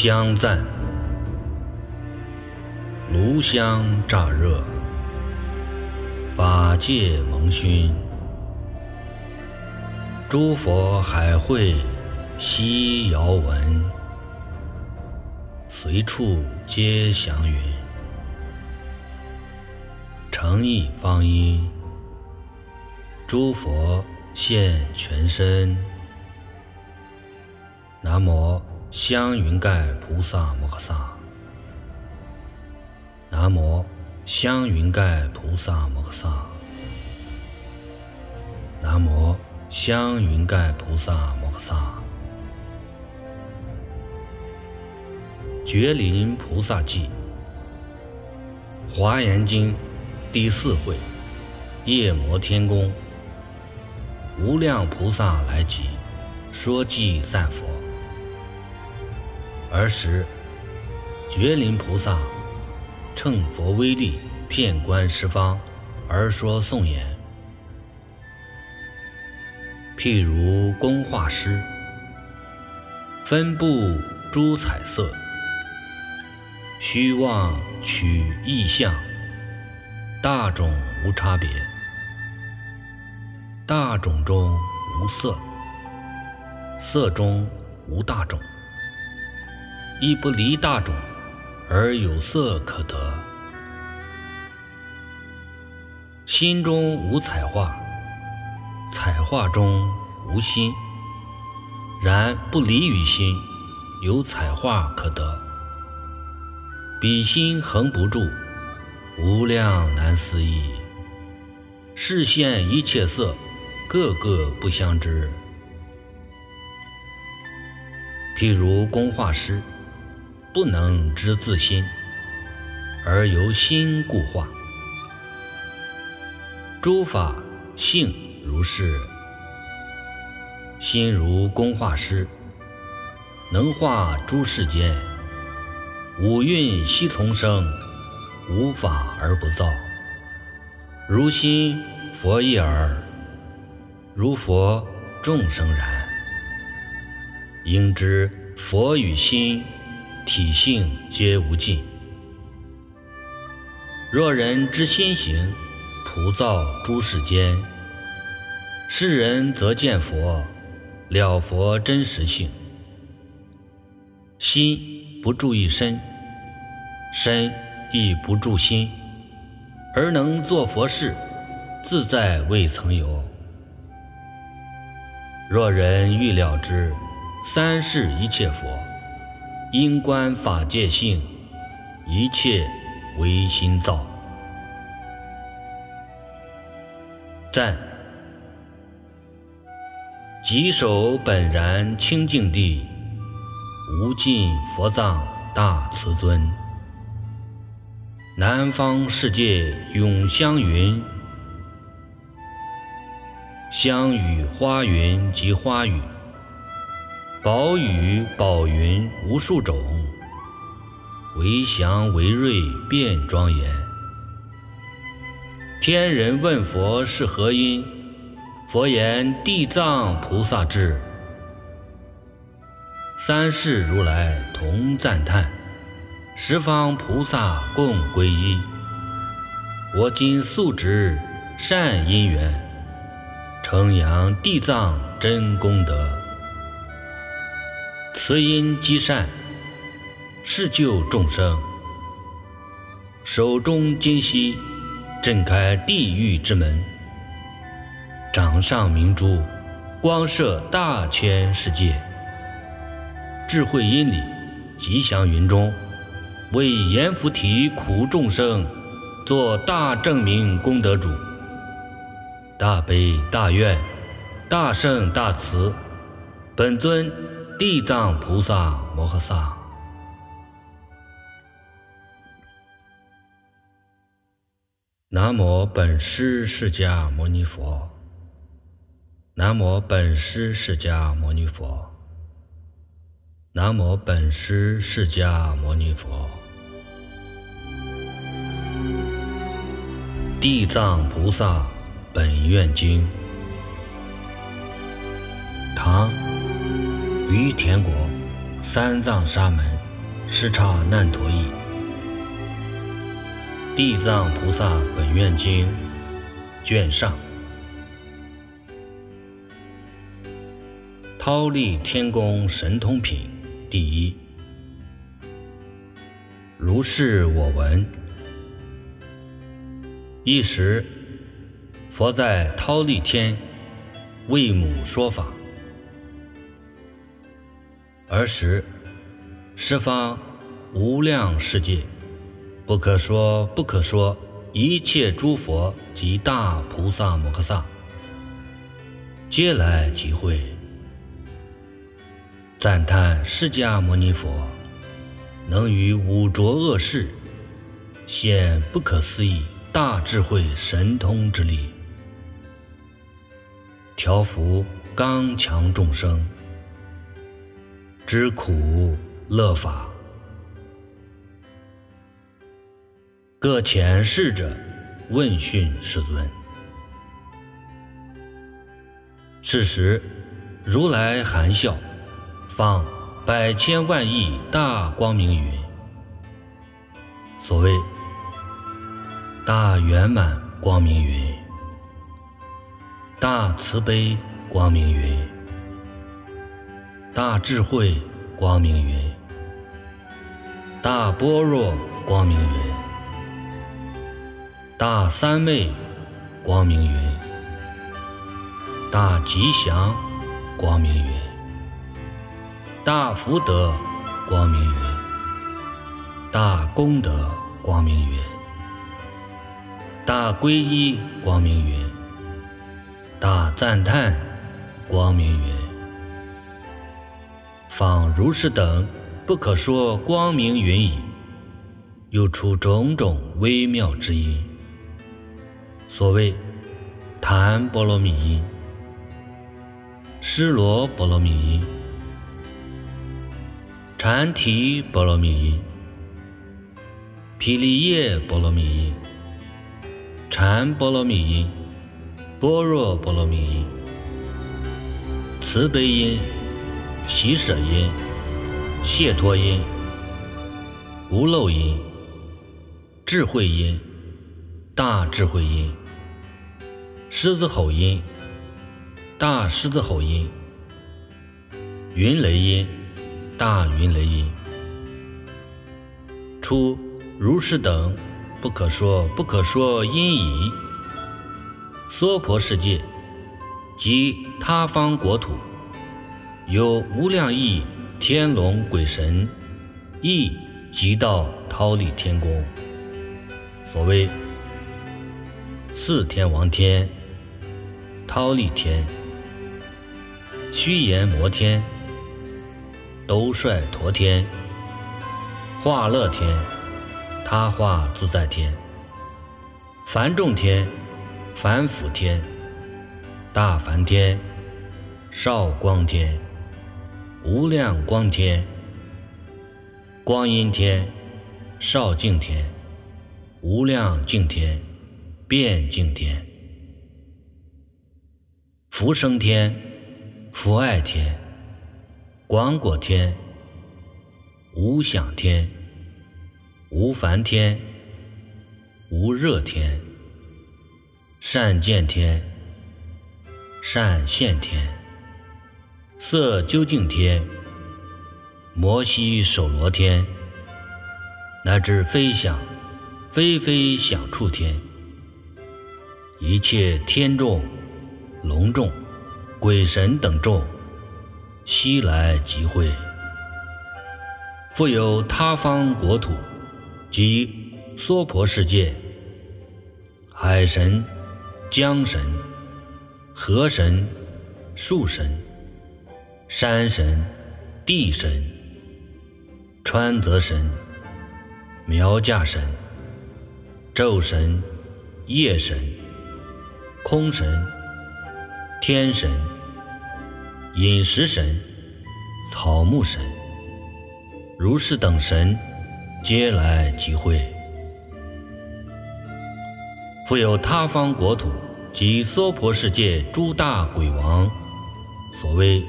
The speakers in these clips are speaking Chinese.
香赞，炉香乍热，法界蒙熏，诸佛海会悉遥闻，随处皆祥云，诚意方音，诸佛现全身。南无香云盖菩萨摩诃萨。南无香云盖菩萨摩诃萨。南无香云盖菩萨摩诃萨。觉林菩萨记，华严经第四会，夜摩天宫，无量菩萨来集，说偈赞佛。儿时，觉林菩萨乘佛威力，遍观十方，而说颂言：譬如工画师，分布诸彩色，虚妄取异相，大种无差别，大种中无色，色中无大种。亦不离大种，而有色可得。心中无彩画，彩画中无心。然不离于心，有彩画可得。彼心恒不住，无量难思议。视现一切色，个个不相知。譬如工画师。不能知自心，而由心故化。诸法性如是，心如工画师，能化诸世间。五蕴悉从生，无法而不造。如心佛一耳，如佛众生然。应知佛与心。体性皆无尽。若人之心行，普造诸世间。世人则见佛，了佛真实性。心不住于身，身亦不住心，而能作佛事，自在未曾有。若人欲了之，三世一切佛。因观法界性，一切唯心造。赞。稽首本然清净地，无尽佛藏大慈尊。南方世界永香云，香雨花云及花雨。宝雨宝云无数种，为祥为瑞变庄严。天人问佛是何因？佛言：地藏菩萨智。三世如来同赞叹，十方菩萨共皈依。我今素值善因缘，称扬地藏真功德。慈因积善，是救众生。手中金锡，震开地狱之门；掌上明珠，光射大千世界。智慧因里，吉祥云中，为阎浮提苦众生，做大正明功德主。大悲大愿，大圣大慈，本尊。地藏菩萨摩诃萨，南无本师释迦牟尼佛，南无本师释迦牟尼佛，南无本师释迦牟尼佛，地藏菩萨本愿经，唐。于田国三藏沙门视察难陀译，《地藏菩萨本愿经》卷上，忉利天宫神通品第一。如是我闻。一时，佛在忉利天为母说法，而时。十方无量世界，不可说不可说一切诸佛及大菩萨摩诃萨，皆来集会，赞叹释迦牟尼佛能于五浊恶世现不可思议大智慧神通之力，调伏刚强众生知苦。乐法，各前世者问讯世尊。是时，如来含笑，放百千万亿大光明云。所谓大圆满光明云、大慈悲光明云、大智慧光明云。大般若光明云，大三昧光明云，大吉祥光明云，大福德光明云，大功德光明云，大皈依光明云，大赞叹光明云，仿如是等。不可说光明云矣，又出种种微妙之音。所谓檀波罗蜜音、施罗波罗蜜音、禅提波罗蜜音、毗梨耶波罗蜜音、禅波罗蜜音、般若波罗蜜音、慈悲音、喜舍音。解脱音、无漏音、智慧音、大智慧音、狮子吼音、大狮子吼音、云雷音、大云雷音，出如是等不可说不可说音已。娑婆世界及他方国土有无量亿。天龙鬼神亦即到忉利天宫。所谓四天王天、忉利天、须阎摩天、兜率陀天、化乐天、他化自在天、梵众天、梵辅天、大梵天、少光天。无量光天、光阴天、少净天、无量净天、变净天、福生天、福爱天、广果天、无想天、无烦天、无热天、善见天、善现天。色究竟天、摩西首罗天，乃至飞翔、飞飞响处天，一切天众、龙众、鬼神等众，悉来集会。复有他方国土及娑婆世界，海神、江神、河神、树神。山神、地神、川泽神、苗家神、昼神、夜神、空神、天神、饮食神、草木神，如是等神，皆来集会。复有他方国土及娑婆世界诸大鬼王，所谓。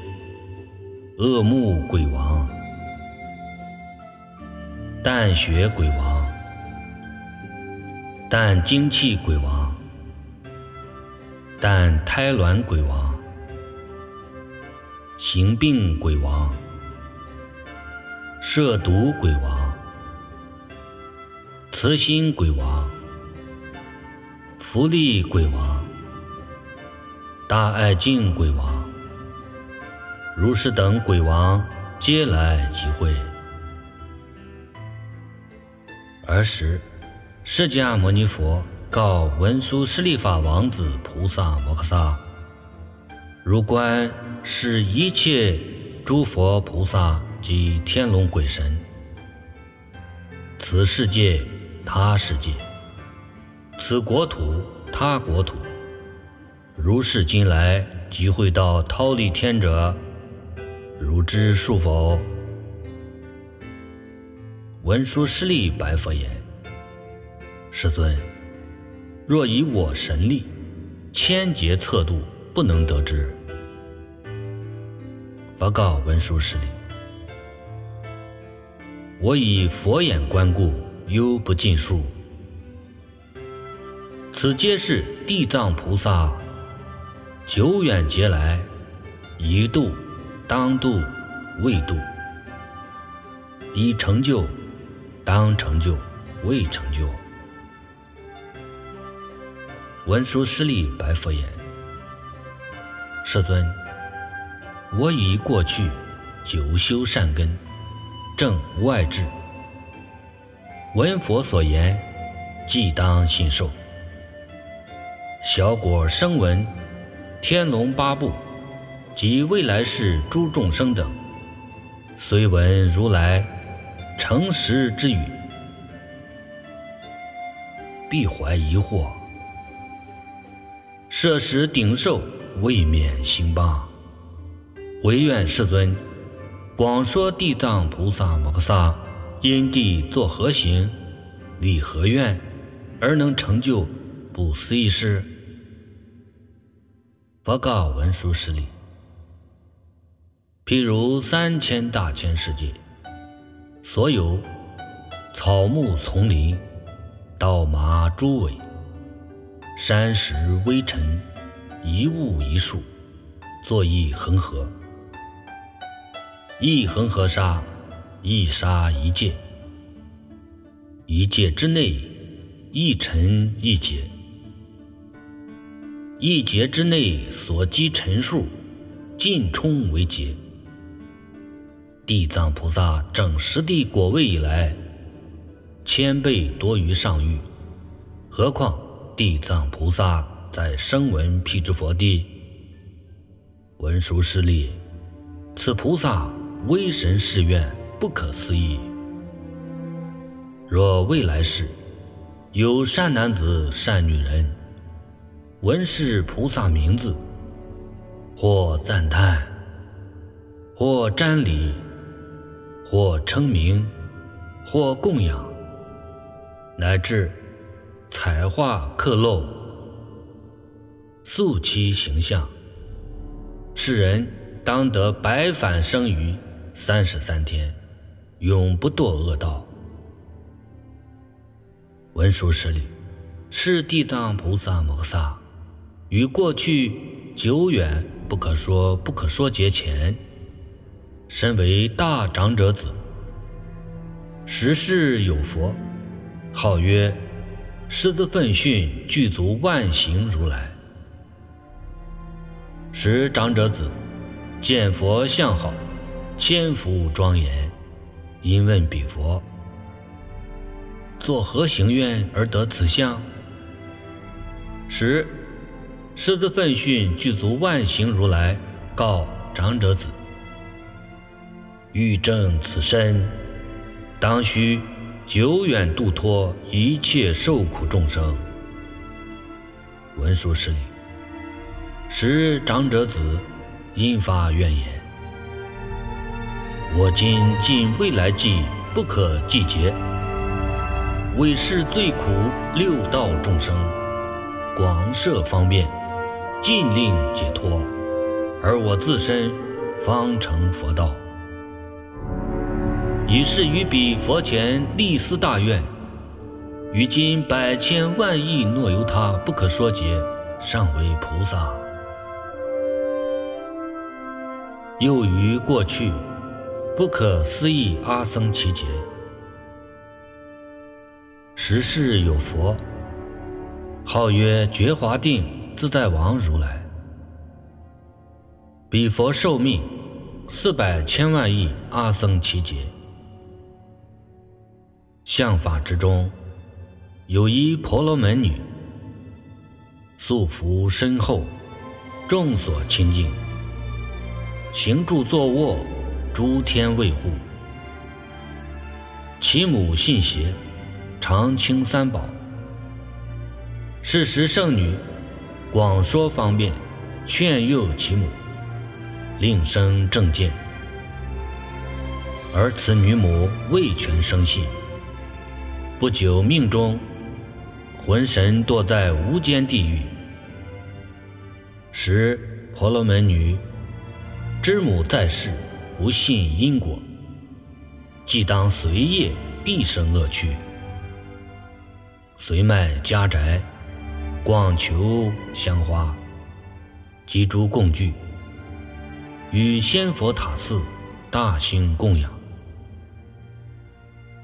恶目鬼王，淡血鬼王，但精气鬼王，但胎卵鬼王，行病鬼王，涉毒鬼王，慈心鬼王，福利鬼王，大爱敬鬼王，如是等鬼王皆来集会。儿时，释迦牟尼佛告文殊师利法王子菩萨摩诃萨：“如观是一切诸佛菩萨及天龙鬼神，此世界他世界，此国土他国土，如是今来集会到忉利天者，如知数否？”文殊师利白佛言：“世尊，若以我神力，千劫测度，不能得知。”佛告文殊师利：“我以佛眼观故，犹不尽数。此皆是地藏菩萨久远劫来，一度、当度、未度，已成就。”当成就，未成就。文殊师利白佛言：“世尊，我已过去久修善根，正无碍智。闻佛所言，即当信受。小果声闻、天龙八部及未来世诸众生等，虽闻如来。”诚实之语，必怀疑惑。设时顶受，未免兴邦。唯愿世尊广说地藏菩萨摩诃萨因地作何行，立何愿，而能成就不思议事。佛告文殊师利：譬如三千大千世界。所有草木丛林、稻麻诸尾、山石微尘，一物一树，作一恒河。一恒河沙，一沙一界。一界之内，一尘一劫。一劫之内所积尘数，尽充为劫。地藏菩萨整十地果位以来，千倍多于上欲，何况地藏菩萨在声闻辟支佛地？文殊师利，此菩萨威神誓愿不可思议。若未来世有善男子、善女人，闻是菩萨名字，或赞叹，或瞻礼。或称名，或供养，乃至彩画刻镂，塑其形象，世人当得百返生于三十三天，永不堕恶道。文殊师利，是地藏菩萨摩诃萨，于过去久远不可说不可说劫前。身为大长者子，时世有佛，号曰狮子奋训具足万行如来。时长者子见佛相好，千福庄严，因问彼佛：作何行愿而得此相？时狮子奋训具足万行如来告长者子。欲证此身，当须久远度脱一切受苦众生。文殊师利，时长者子因发怨言：我今尽未来际不可计劫，为是最苦六道众生，广设方便，尽令解脱，而我自身方成佛道。已是于彼佛前立思大愿，于今百千万亿若由他不可说劫，尚为菩萨。又于过去，不可思议阿僧祇劫，时世有佛，号曰觉华定自在王如来。彼佛寿命四百千万亿阿僧祇劫，相法之中，有一婆罗门女，素服深厚，众所亲近。行住坐卧，诸天卫护。其母信邪，常清三宝。是时圣女广说方便，劝诱其母，令生正见。而此女母未全生信，不久命中魂神堕在无间地狱。时婆罗门女。知母在世，不信因果，即当随业，必生恶趣。随卖家宅，广求香花，及诸供具，与仙佛塔寺大兴供养。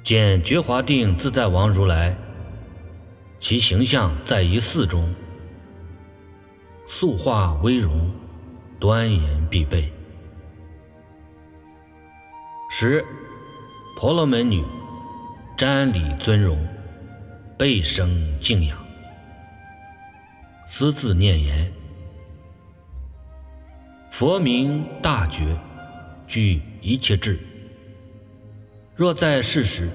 见觉华定自在王如来，其形象在一寺中，素化威容，端严必备。十，婆罗门女瞻礼尊荣，备生敬仰，私自念言：“佛名大觉，具一切智。若在世时，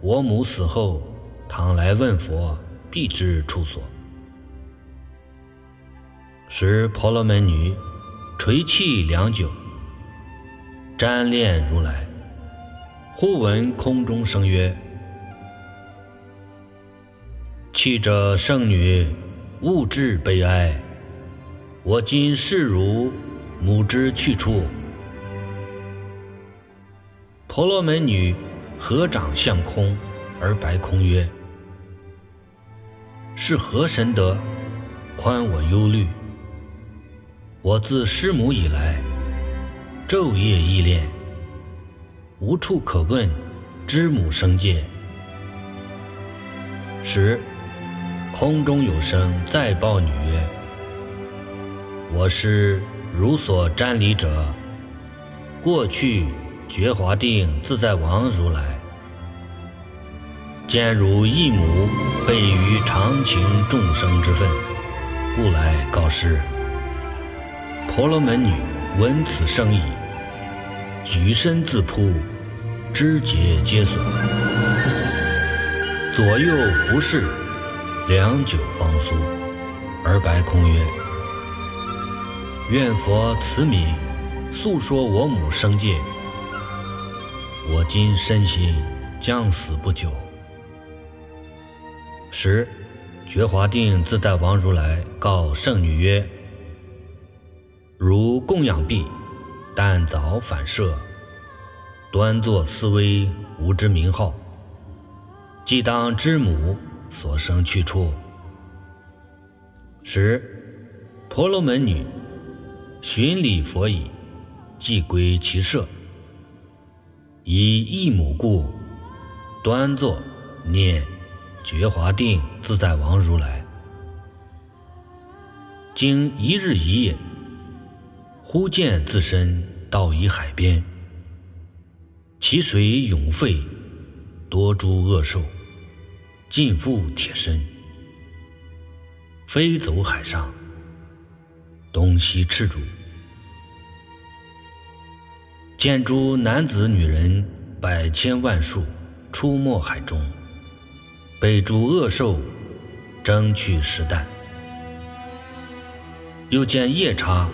我母死后，倘来问佛，必知处所。”时婆罗门女垂泣良久。瞻恋如来，忽闻空中声曰：“泣者圣女，勿至悲哀。我今示汝母之去处。”婆罗门女合掌向空，而白空曰：“是何神德，宽我忧虑？我自师母以来。”昼夜忆恋，无处可问，知母生界。时，空中有声再报女曰：“我是如所瞻礼者，过去觉华定自在王如来。见汝一母备于常情众生之分，故来告师。”婆罗门女。闻此声已，举身自扑，肢节皆损。左右服侍，良久方苏，而白空曰：“愿佛慈悯，诉说我母生界。我今身心将死不久。”十，觉华定自在王如来告圣女曰。如供养毕，但早反射，端坐思危，无知名号。即当知母所生去处。十，婆罗门女寻礼佛已，即归其舍，以一母故，端坐念觉华定自在王如来。经一日一夜。忽见自身到于海边，其水涌沸，多诸恶兽，尽覆铁身，飞走海上，东西赤足。见诸男子女人百千万数出没海中，被诸恶兽争取食啖。又见夜叉。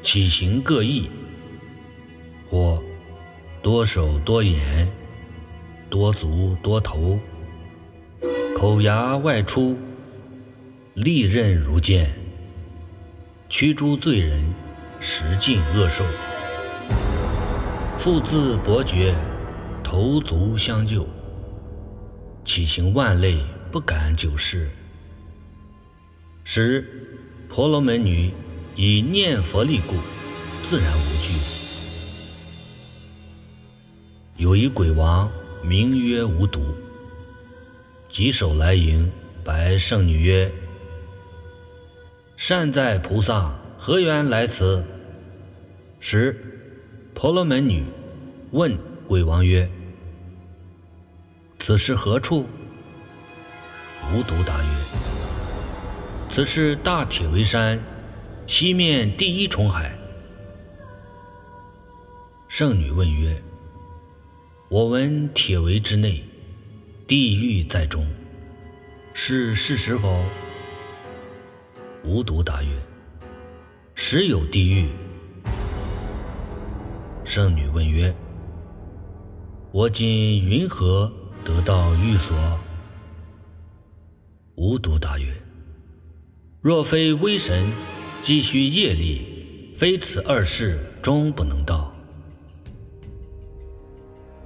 体形各异，或多手多眼，多足多头，口牙外出，利刃如剑，驱诸罪人，食尽恶兽。复自伯爵，投足相救，起行万类不敢久视。时婆罗门女以念佛力故，自然无惧。有一鬼王名曰无毒，棘手来迎，白圣女曰：“善哉菩萨，何缘来此？”时婆罗门女问鬼王曰：“此是何处？”无毒答曰：“此是大铁围山西面第一重海。”圣女问曰：“我闻铁围之内，地狱在中，是事实否？”无毒答曰：“实有地狱。”圣女问曰：“我今云何得到寓所？”无毒答曰：“若非威神，积须业力，非此二世终不能到。”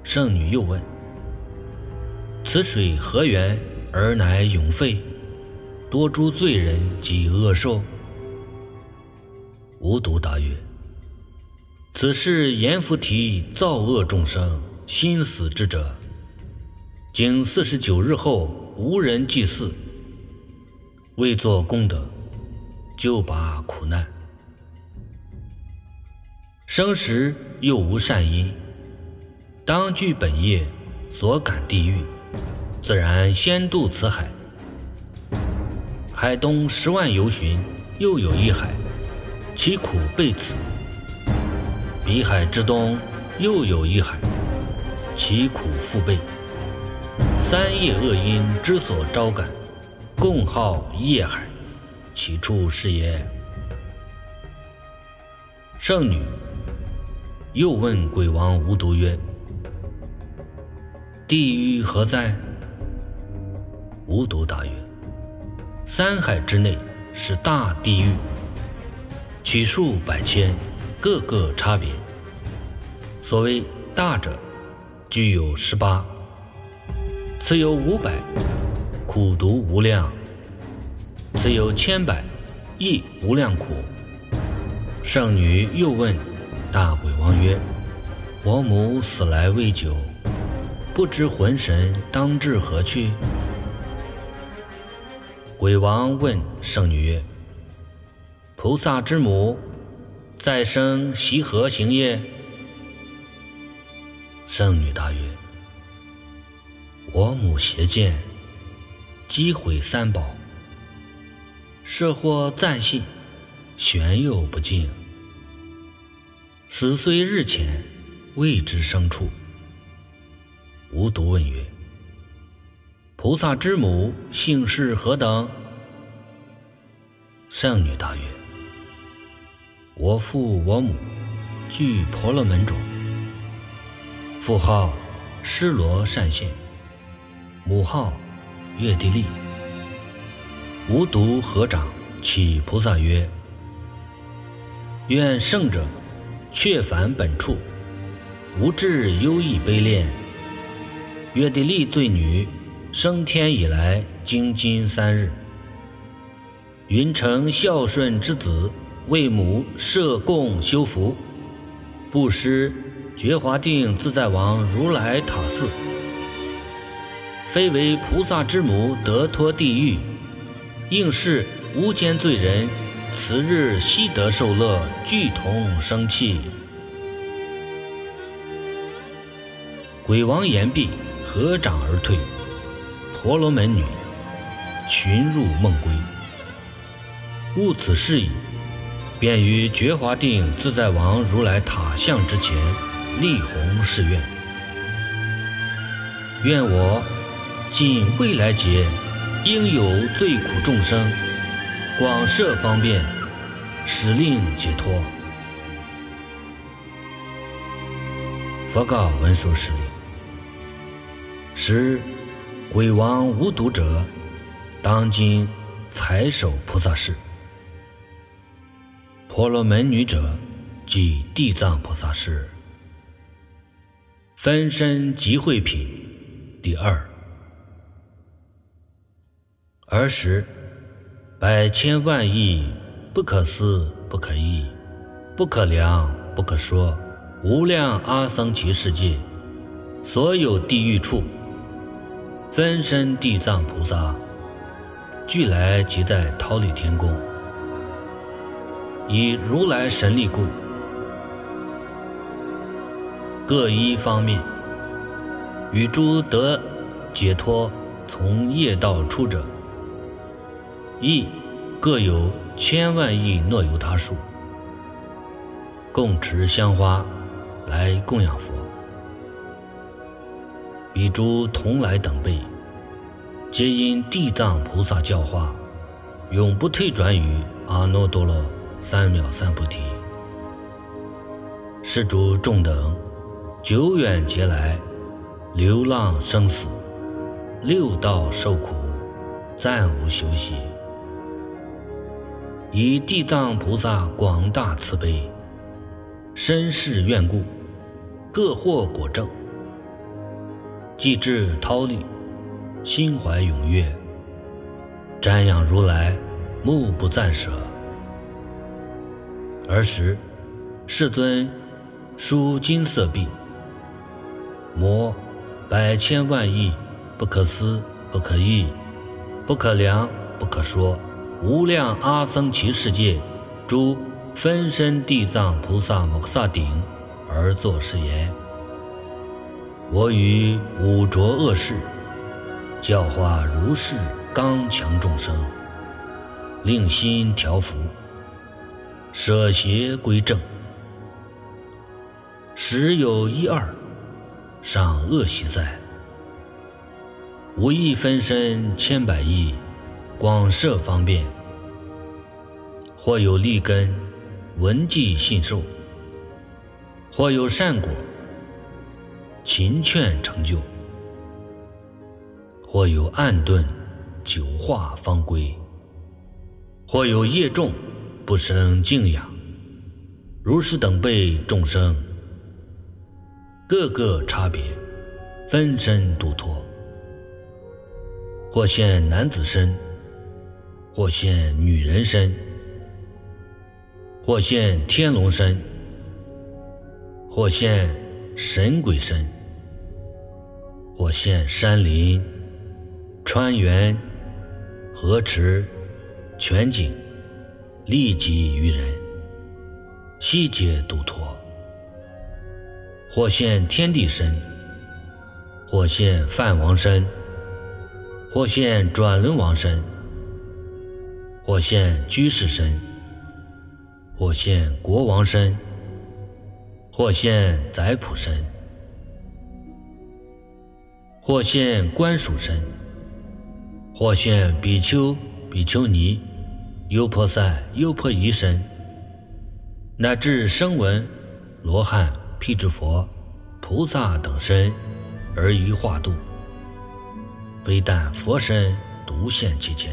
圣女又问：“此水何源而乃永沸？多诸罪人及恶兽？”无毒答曰：此是阎浮提造恶众生心死之者，经四十九日后无人祭祀，未作功德，就把苦难。生时又无善因，当具本业所感地狱，自然先渡此海。海东十万由旬，又有一海，其苦备此。彼海之东，又有一海，其苦复倍。三业恶因之所招感，共号业海，其处是也。圣女又问鬼王无毒曰：“地狱何在？”无毒答曰：“三海之内是大地狱，其数百千。”各个差别。所谓大者，具有十八；此有五百，苦毒无量；此有千百，亦无量苦。圣女又问大鬼王曰：“我母死来未久，不知魂神当至何去？”鬼王问圣女曰：“菩萨之母。”再生习何行业？圣女答曰：“我母邪见，击毁三宝，设获暂信，玄又不敬。死虽日浅，未知生处。”无独问曰：“菩萨之母姓氏何等？”圣女答曰：我父我母具婆罗门种，父号施罗善现，母号月地利。无独合掌起菩萨曰：“愿圣者却返本处，无智忧异悲恋。月地利罪女升天以来，经今三日，云成孝顺之子。”为母设供修福，布施觉华定自在王如来塔寺，非为菩萨之母得脱地狱，应是无间罪人，此日悉得受乐，俱同生气。鬼王言毕，合掌而退。婆罗门女寻入梦归，悟此事矣。便于觉华定自在王如来塔像之前立弘誓愿：愿我尽未来劫应有罪苦众生，广设方便，使令解脱。佛告文殊师利：时鬼王无毒者，当今才守菩萨事。婆罗门女者，即地藏菩萨是。分身集会品第二。儿时，百千万亿不可思不可议，不可量不可说，无量阿僧祇世界，所有地狱处，分身地藏菩萨，俱来即在桃李天宫，以如来神力故。各一方面，与诸得解脱从业道出者，亦各有千万亿诺由他数，共持香花来供养佛。彼诸同来等辈，皆因地藏菩萨教化，永不退转于阿耨多罗三藐三菩提。施主众等。久远劫来，流浪生死，六道受苦，暂无休息。以地藏菩萨广大慈悲，深世愿故，各获果证。既至桃李，心怀踊跃，瞻仰如来，目不暂舍。尔时，世尊书金色壁。摩百千万亿不可思不可议不可量不可说无量阿僧祇世界诸分身地藏菩萨摩诃萨顶而作是言：我与五浊恶世教化如是刚强众生，令心调伏，舍邪归正，时有一二。尚恶习在，无意分身千百亿，广设方便。或有利根，闻记信受；或有善果，勤劝成就；或有暗遁，久化方归；或有业重，不生敬仰。如是等辈众生。各个差别，分身独脱，或现男子身，或现女人身，或现天龙身，或现神鬼身，或现山林、川原、河池、泉井，利己于人，悉皆度脱。或现天地身，或现梵王身，或现转轮王身，或现居士身，或现国王身，或现宰普身，或现官属身，或现比丘、比丘尼、优婆塞、优婆夷身，乃至声闻、罗汉。辟支佛、菩萨等身，而于化度，非但佛身独现其间。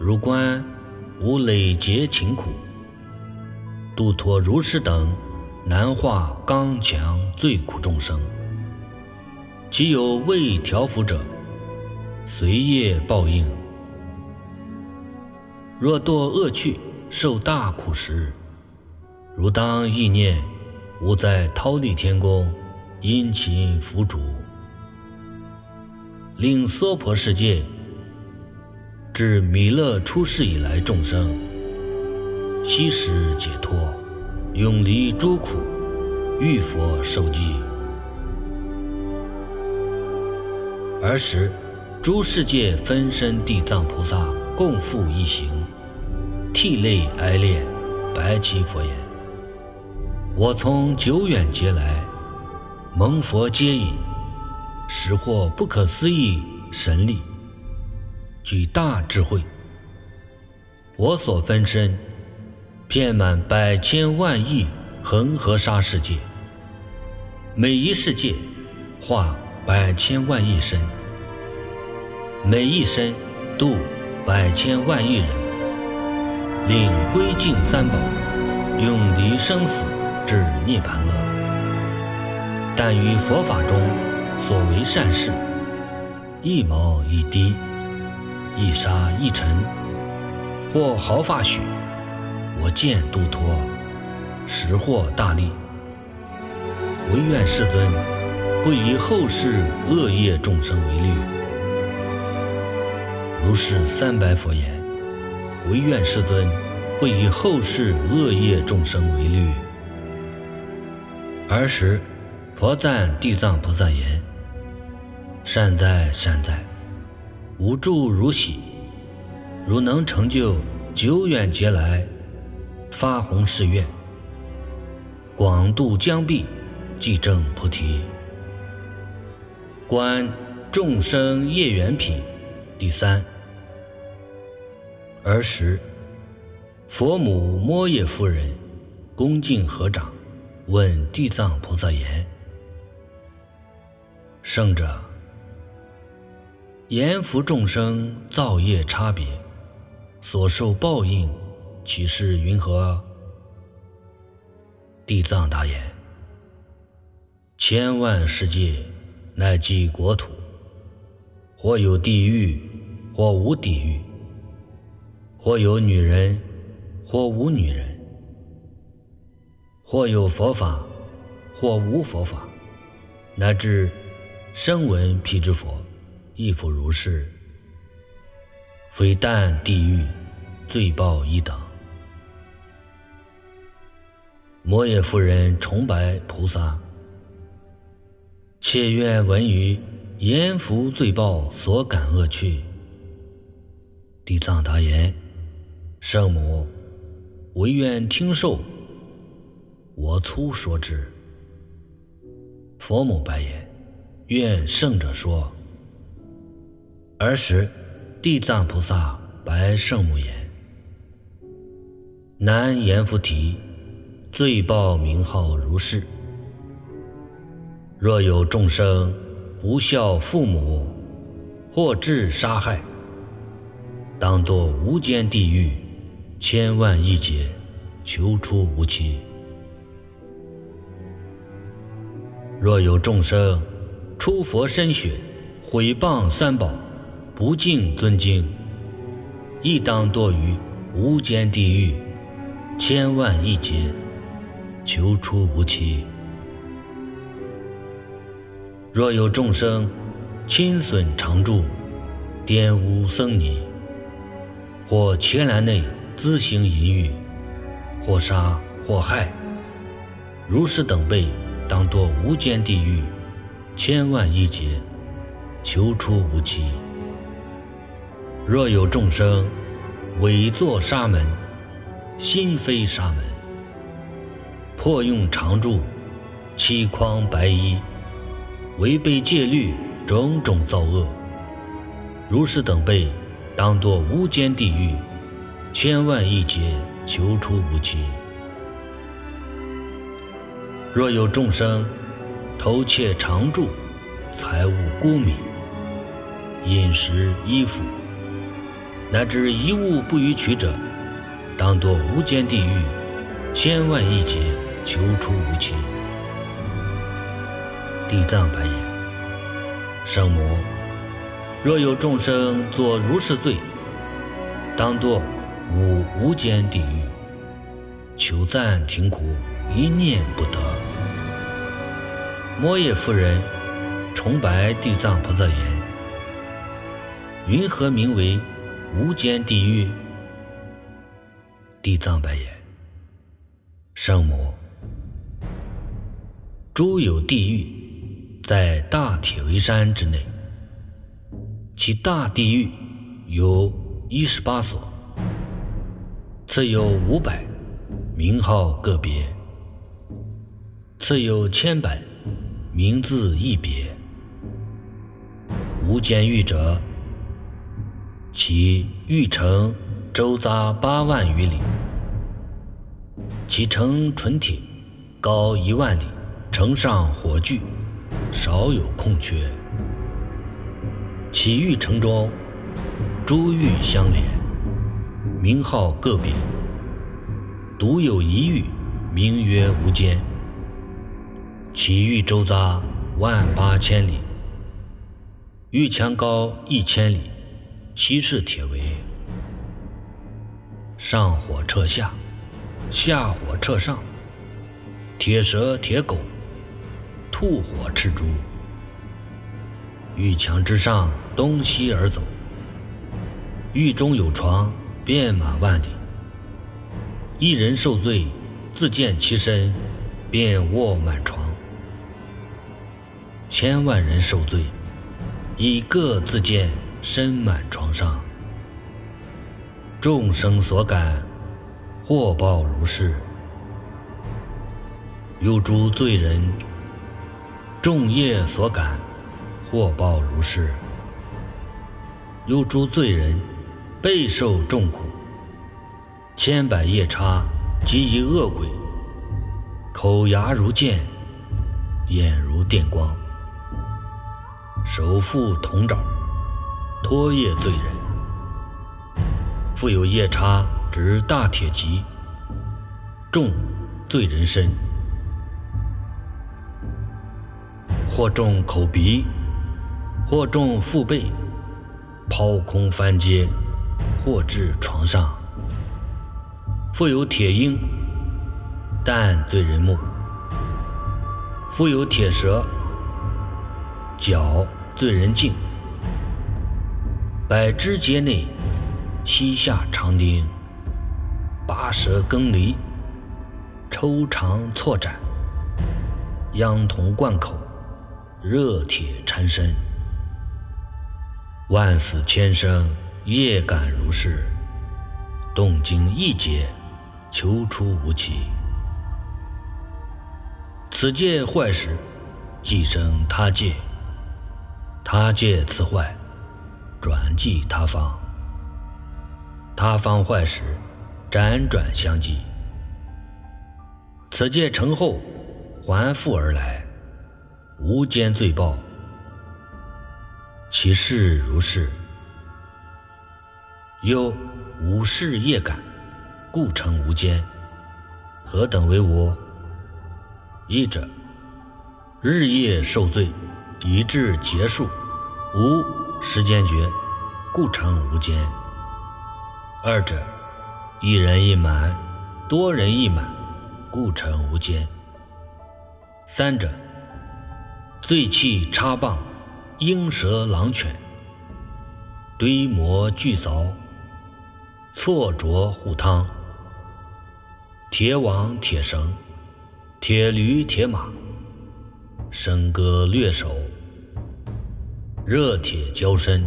如观无累劫勤苦，度脱如是等难化刚强最苦众生，其有未调伏者，随业报应。若堕恶趣，受大苦时。如当意念，吾在忉利天宫殷勤辅主，令娑婆世界至弥勒出世以来众生悉时解脱，永离诸苦，遇佛受记。儿时，诸世界分身地藏菩萨共赴一行，涕泪哀恋，白其佛言。我从久远劫来，蒙佛接引，实获不可思议神力，具大智慧。我所分身，遍满百千万亿恒河沙世界，每一世界化百千万亿身，每一身度百千万亿人，令归敬三宝，永离生死。至涅盘乐。但于佛法中所为善事，一毛一滴，一沙一尘，或毫发许，我见度脱，实获大利。唯愿世尊不以后世恶业众生为虑。如是三百佛言：唯愿世尊不以后世恶业众生为虑。尔时，佛赞地藏菩萨言：“善哉善哉，无住如喜，汝能成就久远劫来发弘誓愿，广度江壁，即证菩提。”观众生业缘品第三。儿时，佛母摩耶夫人恭敬合掌，问地藏菩萨言：“圣者，阎浮众生造业差别，所受报应，岂是云何？”地藏答言：“千万世界，乃即国土，或有地狱，或无地狱。”或有女人，或无女人；或有佛法，或无佛法，乃至声闻辟支佛，亦复如是。非但地狱，罪报一等。摩耶夫人崇拜菩萨，切愿闻于阎浮罪报所感恶趣。地藏答言。圣母，唯愿听受。我粗说之。佛母白言：“愿圣者说。”尔时，地藏菩萨白圣母言：“南阎浮提，罪报名号如是。若有众生不孝父母，或致杀害，当堕无间地狱。”千万亿劫，求出无期。若有众生出佛身血，毁谤三宝，不敬尊经，亦当堕于无间地狱，千万亿劫，求出无期。若有众生亲损常住，玷污僧尼，或伽蓝内。自行淫欲，或杀或害，如是等辈，当堕无间地狱，千万亿劫，求出无期。若有众生伪作沙门，心非沙门，破用常住，欺诳白衣，违背戒律，种种造恶，如是等辈，当堕无间地狱。千万亿劫，求出无期。若有众生偷窃常住，财物孤米、饮食衣服，乃至一物不予取者，当堕无间地狱，千万亿劫，求出无期。地藏白言：圣母，若有众生作如是罪，当堕。无无间地狱，求赞停苦，一念不得。摩耶夫人崇拜地藏菩萨言：“云何名为无间地狱？”地藏白言：“圣母，诸有地狱，在大铁围山之内，其大地狱有一十八所。”赐有五百，名号个别；赐有千百，名字一别。无间狱者，其狱城周匝八万余里，其城纯铁，高一万里，城上火炬，少有空缺。其狱城中，珠玉相连。名号个别，独有一域，名曰无间。其域周匝万八千里，玉墙高一千里，其是铁围。上火彻下，下火彻上。铁蛇、铁狗，兔火赤猪。玉墙之上，东西而走。狱中有床，遍满万里。一人受罪，自见其身，便卧满床。千万人受罪，以各自见身满床上。众生所感，祸报如是。有诸罪人，众业所感，祸报如是。有诸罪人。备受重苦，千百夜叉及一恶鬼，口牙如剑，眼如电光，手负铜爪，拖曳罪人。复有夜叉执大铁戟，重罪人身，或重口鼻，或重腹背，抛空翻阶。或至床上，复有铁鹰，但醉人目；复有铁蛇，脚醉人颈。百枝节内，膝下长钉，拔舌更离，抽肠错斩，秧铜贯口，热铁缠身，万死千生。业感如是，动经一劫，求出无期。此界坏时，即生他界；他界此坏，转即他方。他方坏时，辗转相继。此界成后，还复而来，无间罪报。其事如是。又无事业感，故成无间。何等为无？一者，日夜受罪，以至结束，无时间觉，故成无间。二者，一人一满，多人一满，故成无间。三者，醉气插棒，鹰蛇狼犬，堆磨巨凿。错着护汤，铁网铁绳，铁驴铁马，笙歌掠手，热铁交身，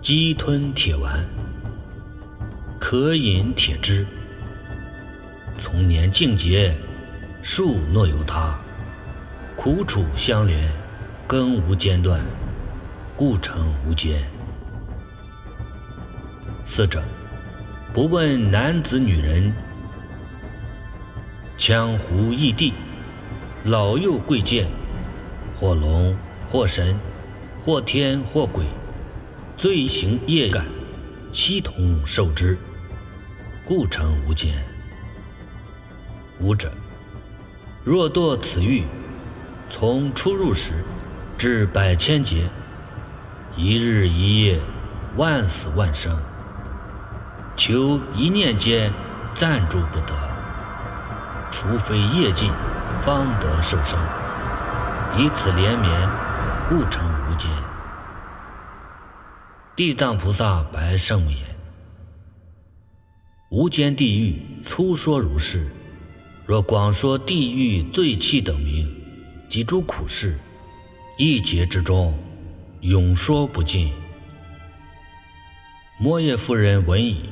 鸡吞铁丸，渴饮铁汁。从年境劫，树若有他，苦楚相连，根无间断，故成无间。四者，不问男子女人，江湖异地，老幼贵贱，或龙或神，或天或鬼，罪行业感，悉同受之，故成无间。五者，若堕此狱，从出入时至百千劫，一日一夜，万死万生。求一念间暂住不得，除非业尽，方得受生。以此连绵，故成无间。地藏菩萨白圣言：无间地狱粗说如是，若广说地狱罪气等名及诸苦事，一劫之中，永说不尽。摩耶夫人闻已。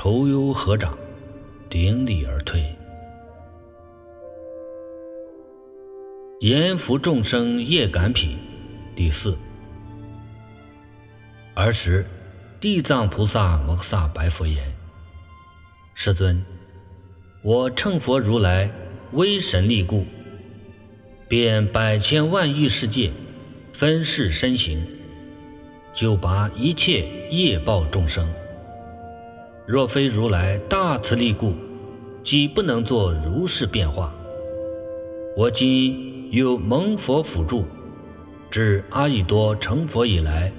愁忧合掌，顶礼而退。言服众生业感品第四。儿时，地藏菩萨摩诃萨白佛言：“世尊，我乘佛如来威神力故，遍百千万亿世界，分世身形，就拔一切业报众生。”若非如来大慈力故，即不能作如是变化。我今有蒙佛辅助，至阿逸多成佛以来，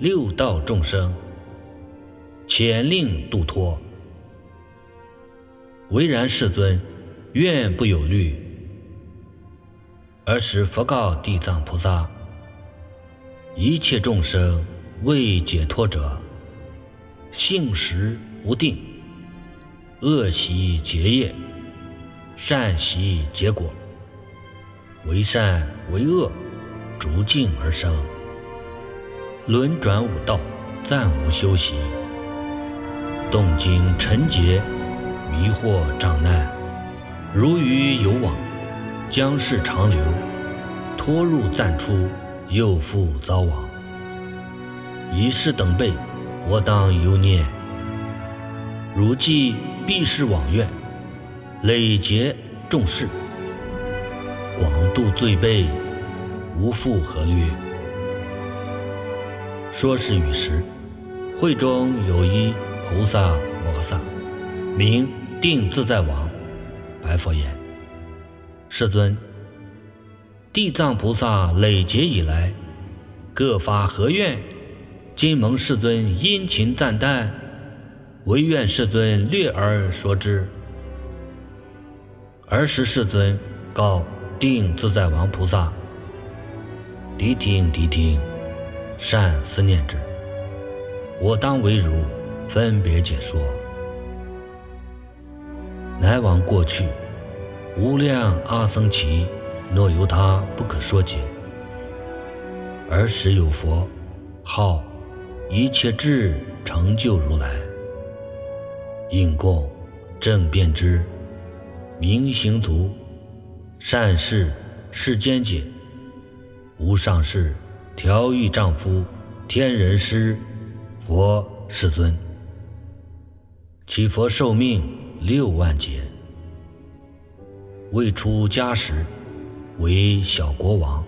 六道众生，前令度脱。唯然世尊，愿不有虑。而时佛告地藏菩萨：一切众生未解脱者，性时无定，恶习结业，善习结果。为善为恶，逐境而生，轮转五道，暂无休息。动经沉劫，迷惑障难，如鱼游网，将世长流，拖入暂出，又复遭往。一世等辈，我当犹念。如既必是往愿，累劫众事。广度罪辈，无复何虑。说是语时，会中有一菩萨摩诃萨，名定自在王，白佛言：“世尊，地藏菩萨累劫以来，各发何愿？今蒙世尊殷勤赞叹，唯愿世尊略而说之。”尔时世尊告。定自在王菩萨，谛听谛听，善思念之。我当为汝分别解说。乃往过去，无量阿僧祇，若由他不可说解。尔时有佛，号一切智成就如来，应供正遍知，明行足。善事世间解，无上士调御丈夫，天人师，佛世尊。其佛寿命六万劫，未出家时为小国王，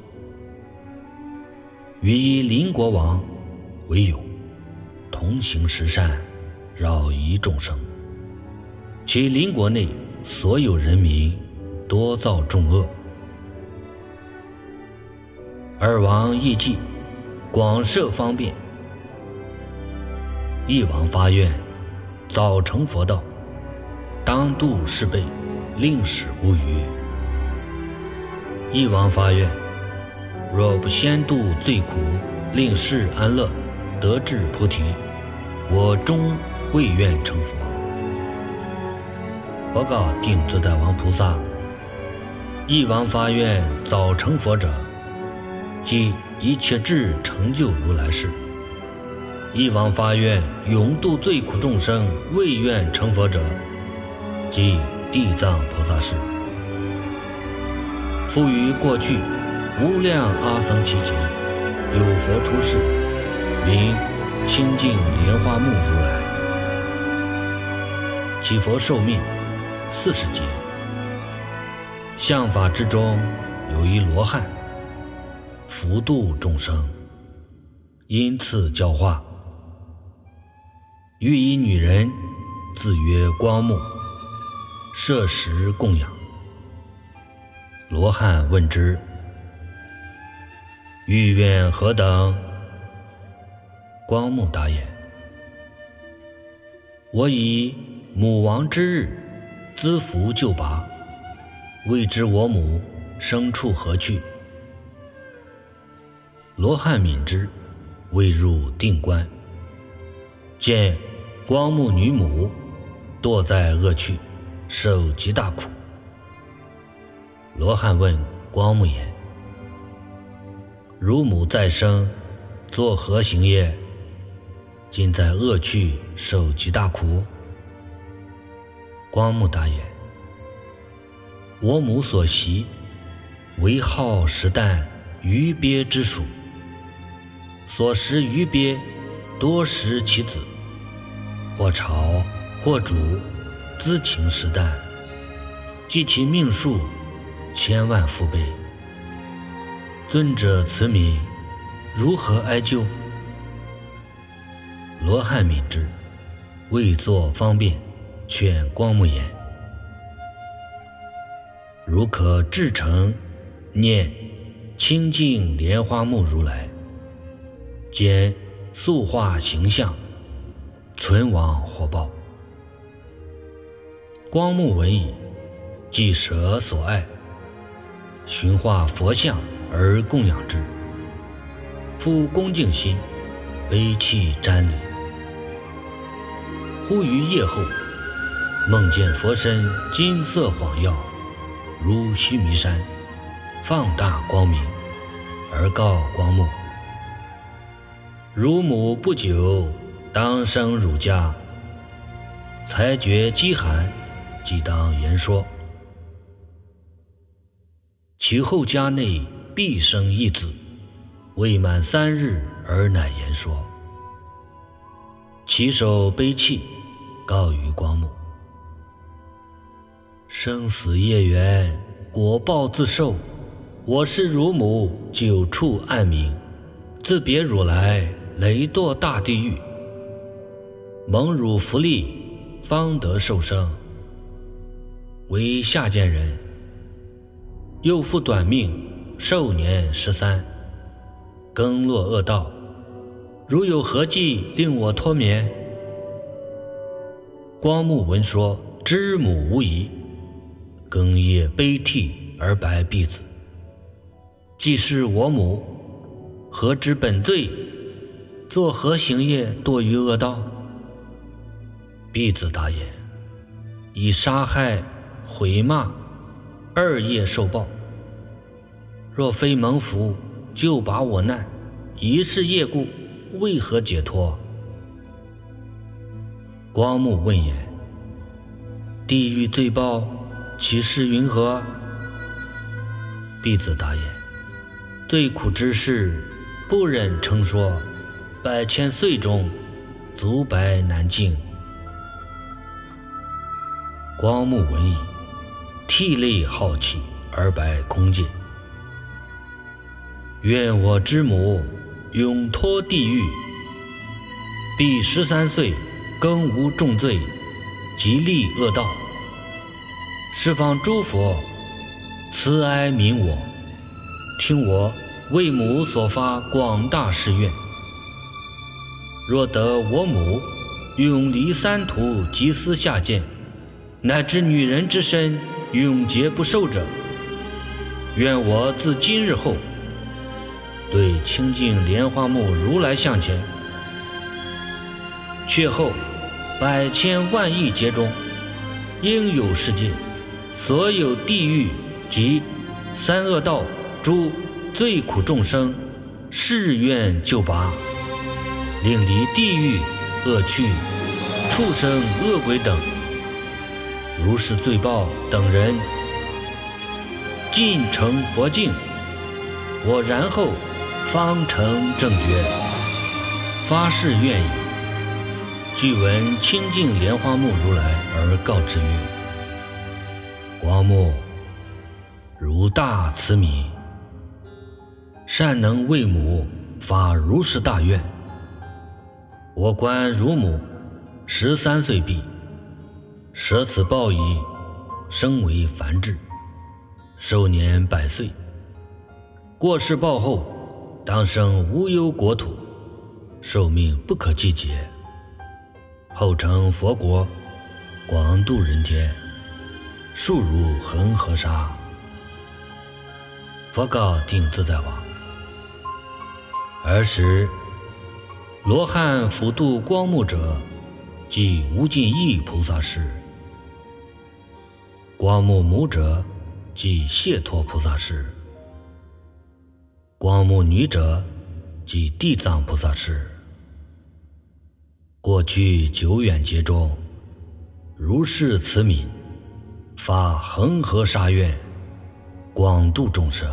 与一邻国王为友，同行十善，扰夷众生。其邻国内所有人民。多造众恶，二王亦计，广设方便。一王发愿，早成佛道，当度世辈，令使无余。一王发愿，若不先度罪苦，令世安乐，得至菩提，我终未愿成佛。佛告定自在王菩萨。一王发愿早成佛者，即一切智成就如来事；一王发愿永度罪苦众生未愿成佛者，即地藏菩萨事。复于过去无量阿僧祇劫，有佛出世，名清净莲花目如来，其佛寿命四十劫。相法之中有一罗汉，福度众生，因次教化，欲以女人，自曰光目，设食供养。罗汉问之：欲愿何等？光目答言：我以母亡之日，资福就拔。未知我母生处何去？罗汉敏之，未入定观，见光目女母堕在恶趣，受极大苦。罗汉问光目言：“汝母再生，作何行业？今在恶趣受极大苦？”光目答言。我母所习，为好食啖鱼鳖之属。所食鱼鳖，多食其子，或炒或煮，滋情食啖。即其命数，千万复倍。尊者慈悯，如何哀救？罗汉敏之，为作方便，劝光目言。如可至诚念清净莲花目如来，兼塑化形象，存亡活报。光目闻已，即舍所爱，寻化佛像而供养之。复恭敬心，悲泣瞻礼。忽于夜后，梦见佛身金色晃耀，如须弥山，放大光明，而告光目：汝母不久当生汝家，才觉饥寒，即当言说。其后家内必生一子。未满三日，而乃言说。其手悲泣，告于光目：生死业缘，果报自受。我是汝母，久处暗冥，自别汝来，雷堕大地狱。蒙汝福利，方得受生。为下贱人，又复短命，寿年十三。更落恶道，如有何计令我脱眠？光目闻说，知母无疑，更夜悲涕而白婢子：“既是我母，何知本罪？作何行业堕于恶道？”婢子答言：“以杀害、毁骂，二业受报。若非蒙福。”就把我难，一世业故，为何解脱？光目问言：地狱罪报，其事云何？弟子答言：最苦之事，不忍称说，百千岁中，足白难尽。光目闻已，涕泪好奇，而白空见。愿我之母永脱地狱，必十三岁更无重罪，即立恶道。十方诸佛慈哀悯我，听我为母所发广大誓愿。若得我母永离三途，及思下贱，乃至女人之身永劫不受者，愿我自今日后。对清净莲花目如来向前，却后百千万亿劫中，应有世界，所有地狱及三恶道诸罪苦众生，誓愿救拔，令离地狱恶趣、畜生恶鬼等，如是罪报等人，尽成佛境。我然后。方成正觉，发誓愿意。具闻清净莲花目如来而告之曰：“光目，如大慈悯，善能为母发如是大愿。我观汝母十三岁毕，舍此报已，生为凡智，寿年百岁。过世报后。”当生无忧国土，寿命不可计劫。后成佛国，广度人天，数如恒河沙。佛告定自在王：儿时罗汉辅度光目者，即无尽意菩萨师；光目母者，即解脱菩萨师。光目女者，即地藏菩萨是。过去久远劫中，如是慈悯，发恒河沙愿，广度众生。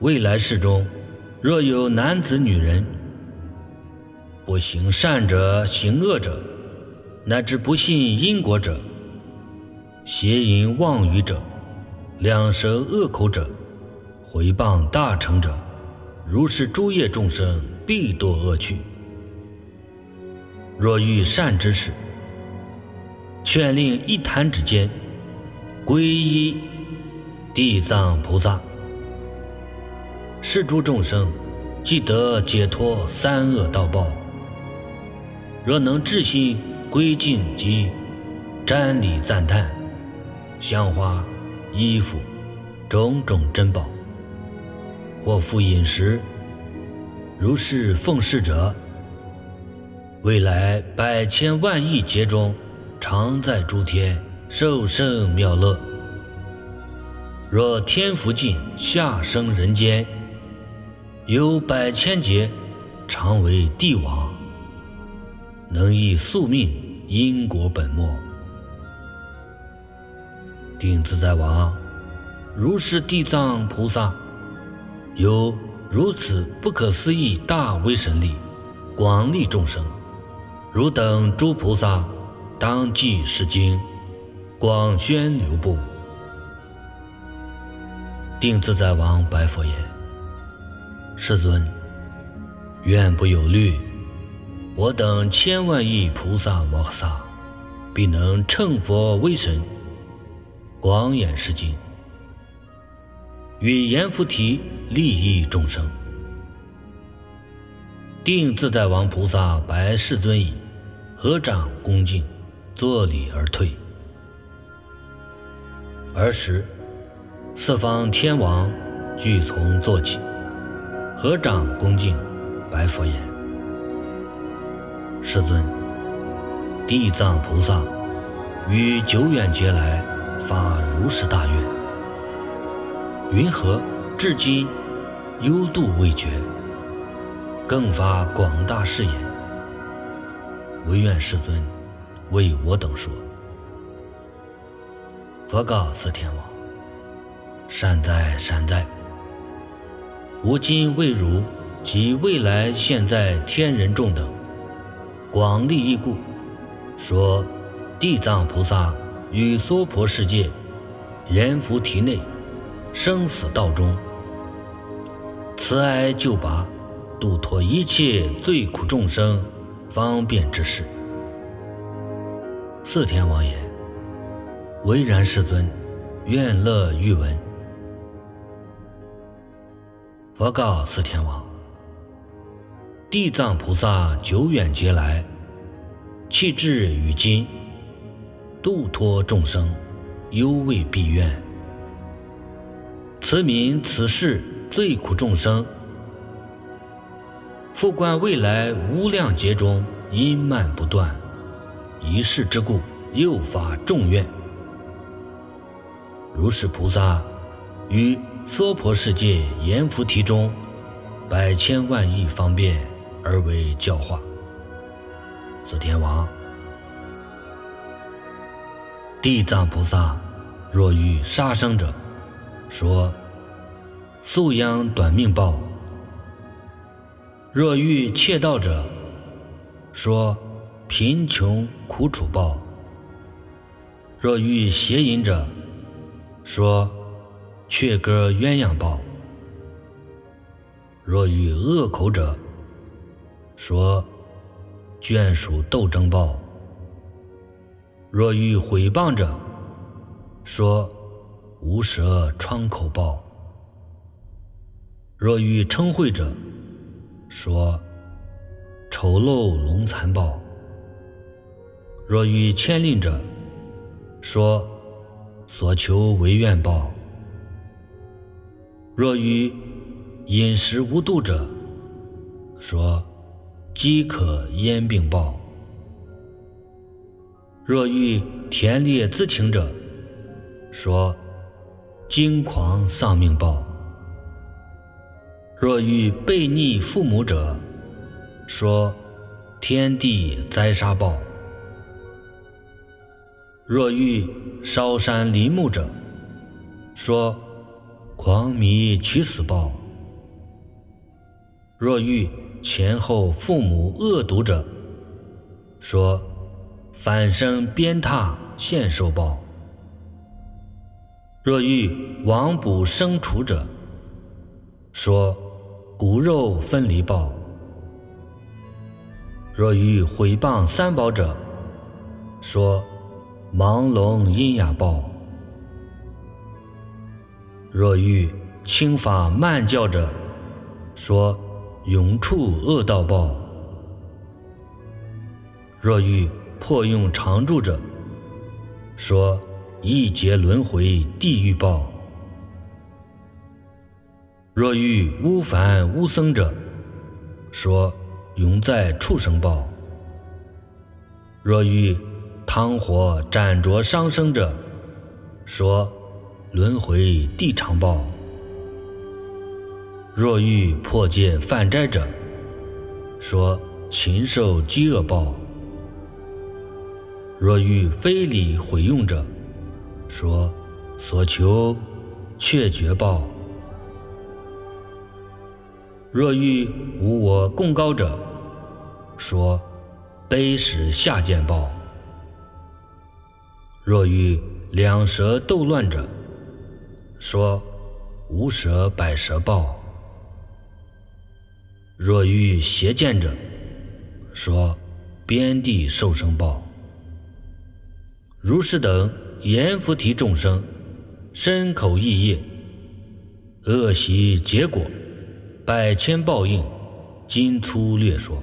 未来世中，若有男子女人，不行善者，行恶者，乃至不信因果者，邪淫妄语者，两舌恶口者。回谤大成者，如是诸业众生必堕恶趣。若遇善之事，劝令一弹指间，皈依地藏菩萨，是诸众生即得解脱三恶道报。若能至心归敬及瞻礼赞叹，香花、衣服、种种珍宝，或复饮食，如是奉事者，未来百千万亿劫中，常在诸天。受胜妙乐。若天福尽，下生人间，有百千劫，常为帝王，能以宿命因果本末。定自在王，如是地藏菩萨，有如此不可思议大威神力，广利众生。汝等诸菩萨，当记是经。广宣流布，定自在王白佛言：“世尊，愿不有虑，我等千万亿菩萨摩诃萨，必能乘佛威神，广演世经，与阎浮提利益众生。”定自在王菩萨白世尊已，合掌恭敬，作礼而退。儿时，四方天王俱从坐起，合掌恭敬，白佛言：“世尊，地藏菩萨于久远劫来发如是大愿，云何至今忧度未绝？更发广大誓言，唯愿世尊为我等说。”佛告四天王：“善哉善哉！吾今为汝及未来现在天人众等广利益故，说地藏菩萨与娑婆世界阎浮提内生死道中慈哀救拔、度脱一切罪苦众生方便之事。”四天王也。唯然，世尊，愿乐欲闻。佛告四天王：地藏菩萨久远劫来，弃智于今，度脱众生，犹未毕愿。慈悯此世最苦众生，复观未来无量劫中因慢不断，一事之故，又发众愿。如是菩萨于娑婆世界阎浮提中百千万亿方便而为教化。四天王，地藏菩萨若遇杀生者，说素殃短命报；若遇窃盗者，说贫穷苦楚报；若遇邪淫者，说：“却割鸳鸯报。若遇恶口者，说眷属斗争报。若遇毁谤者，说无舌疮口报。若遇称秽者，说丑陋龙残报。若遇牵令者，说。”所求为愿报。若遇饮食无度者，说饥渴焉病报；若遇田猎自情者，说惊狂丧命报；若遇背逆父母者，说天地灾杀报。若遇烧山林木者，说狂迷取死报；若遇前后父母恶毒者，说反生鞭挞现受报；若遇亡卜生除者，说骨肉分离报；若遇毁谤三宝者，说。盲聋阴哑报，若遇轻法慢教者，说永处恶道报；若遇破用常住者，说一劫轮回地狱报；若遇污凡污僧者，说永在畜生报；若遇汤火斩灼伤生者，说轮回地长报；若遇破戒犯斋者，说禽兽饥饿报；若遇非礼毁用者，说所求却绝报；若遇无我共高者，说卑使下贱报；若遇两舌斗乱者，说无舌百舌报；若遇邪见者，说边地受生报。如是等阎浮提众生，身口意业，恶习结果，百千报应，今粗略说。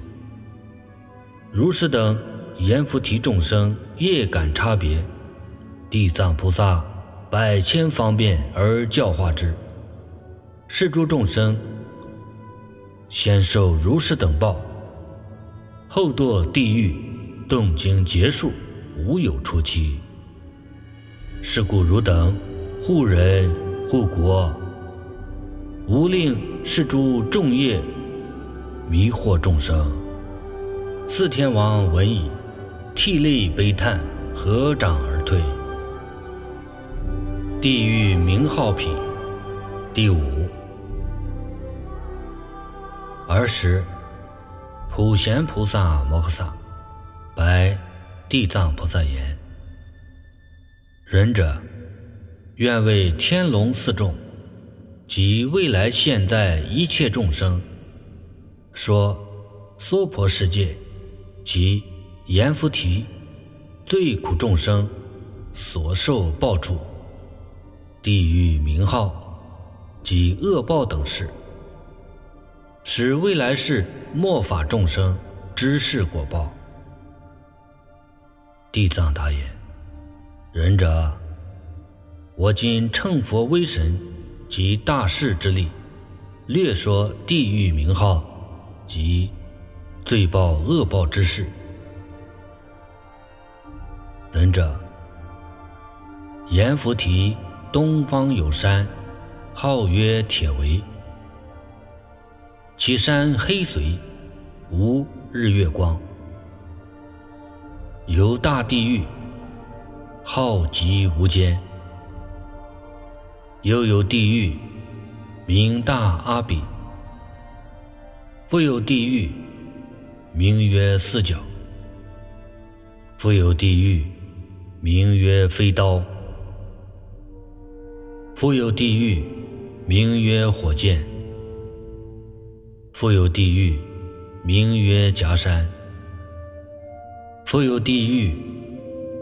如是等阎浮提众生业感差别。地藏菩萨百千方便而教化之，是诸众生先受如是等报，后堕地狱，动经结束，无有出期。是故汝等护人护国，无令是诸众业迷惑众生。四天王闻已，涕泪悲叹，合掌而退。地狱名号品第五。儿时，普贤菩萨摩诃萨白地藏菩萨言：“仁者，愿为天龙四众及未来现在一切众生，说娑婆世界及阎浮提最苦众生所受报处。”地狱名号及恶报等事，使未来世末法众生知是果报。地藏答言：“仁者，我今乘佛威神及大势之力，略说地狱名号及罪报恶报之事。仁者，阎浮提。”东方有山，号曰铁围。其山黑邃，无日月光。有大地狱，浩极无间。又有地狱，名大阿鼻。复有地狱，名曰四角。复有地狱，名曰飞刀。复有地狱，名曰火箭；复有地狱，名曰夹山；复有地狱，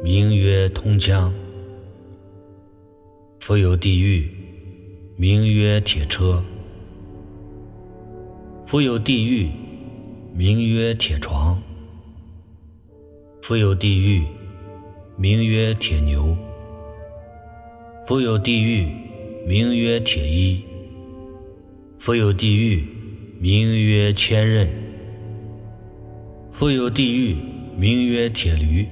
名曰通枪；复有地狱，名曰铁车；复有地狱，名曰铁床；复有地狱，名曰铁牛；复有地狱。名曰铁衣，复有地狱；名曰千仞，复有地狱；名曰铁驴，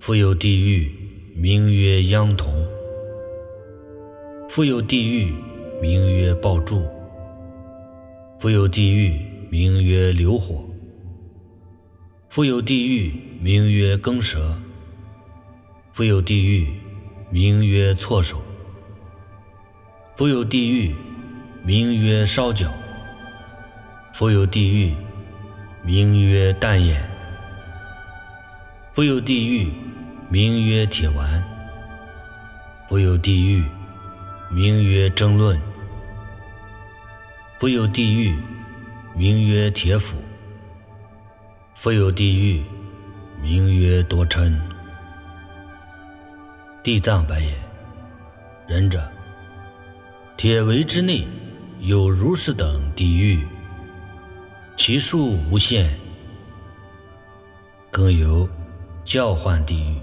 复有地狱；名曰秧童，复有地狱；名曰爆柱，复有地狱；名曰流火，复有地狱；名曰耕蛇，复有地狱；名曰错手。复有地狱，名曰烧脚；复有地狱，名曰淡眼；复有地狱，名曰铁丸；复有地狱，名曰争论；复有地狱，名曰铁斧；复有地狱，名曰多嗔。地藏白言：仁者。铁围之内有如是等地狱，其数无限。更有叫唤地狱、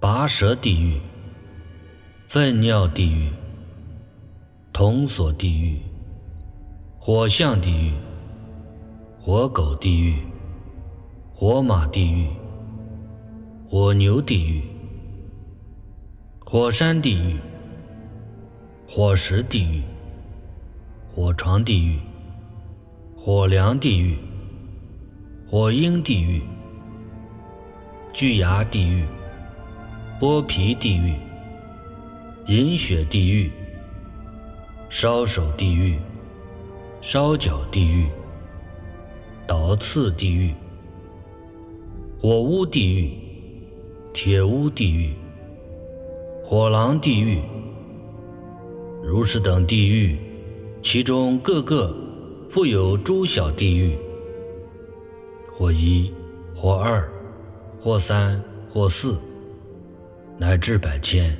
拔舌地狱、粪尿地狱、铜锁地狱、火象地狱、火狗地狱、火马地狱、火牛地狱、火山地狱。火石地狱、火床地狱、火梁地狱、火鹰地狱、巨牙地狱、剥皮地狱、饮血地狱、烧手地狱、烧脚地狱、倒刺地狱、火屋地狱、铁屋地狱、火狼地狱。如是等地狱，其中各个复有诸小地狱，或一，或二，或三，或四，乃至百千。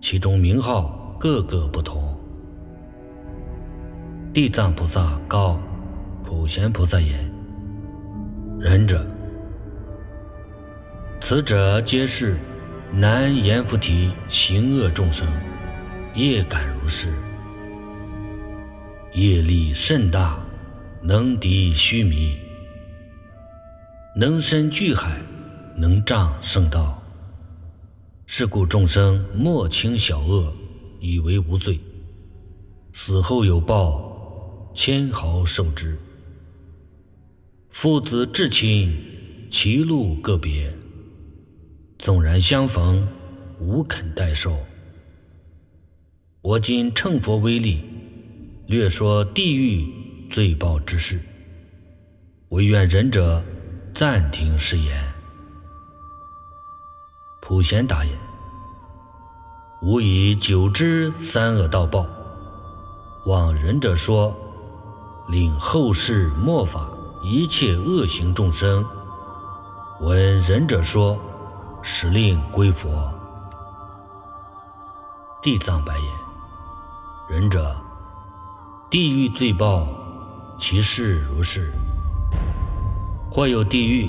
其中名号各个不同。地藏菩萨告普贤菩萨言：“仁者，此者皆是难言菩提行恶众生。”业感如是，业力甚大，能敌须弥，能深巨海，能障圣道。是故众生莫轻小恶，以为无罪。死后有报，千毫受之。父子至亲，其路各别，纵然相逢，无肯代受。我今乘佛威力，略说地狱罪报之事。唯愿仁者暂停誓言。普贤答言：“吾以久知三恶道报，望仁者说，令后世末法一切恶行众生，闻仁者说，使令归佛。”地藏白言。仁者，地狱罪报，其事如是：或有地狱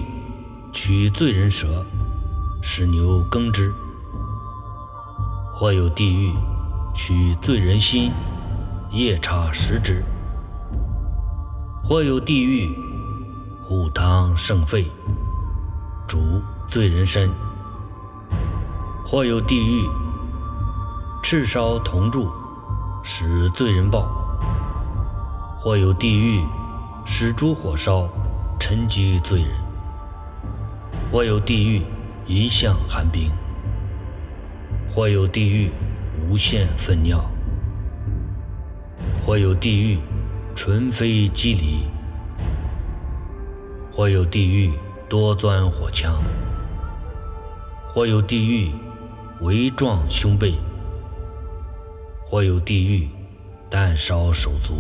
取罪人舌，使牛耕之；或有地狱取罪人心，夜叉食之；或有地狱虎汤盛沸，煮罪人身；或有地狱赤烧铜柱。使罪人报，或有地狱使诸火烧，沉积罪人；或有地狱一向寒冰；或有地狱无限粪尿；或有地狱纯非机离；或有地狱多钻火枪；或有地狱围撞胸背。或有地狱，弹烧手足；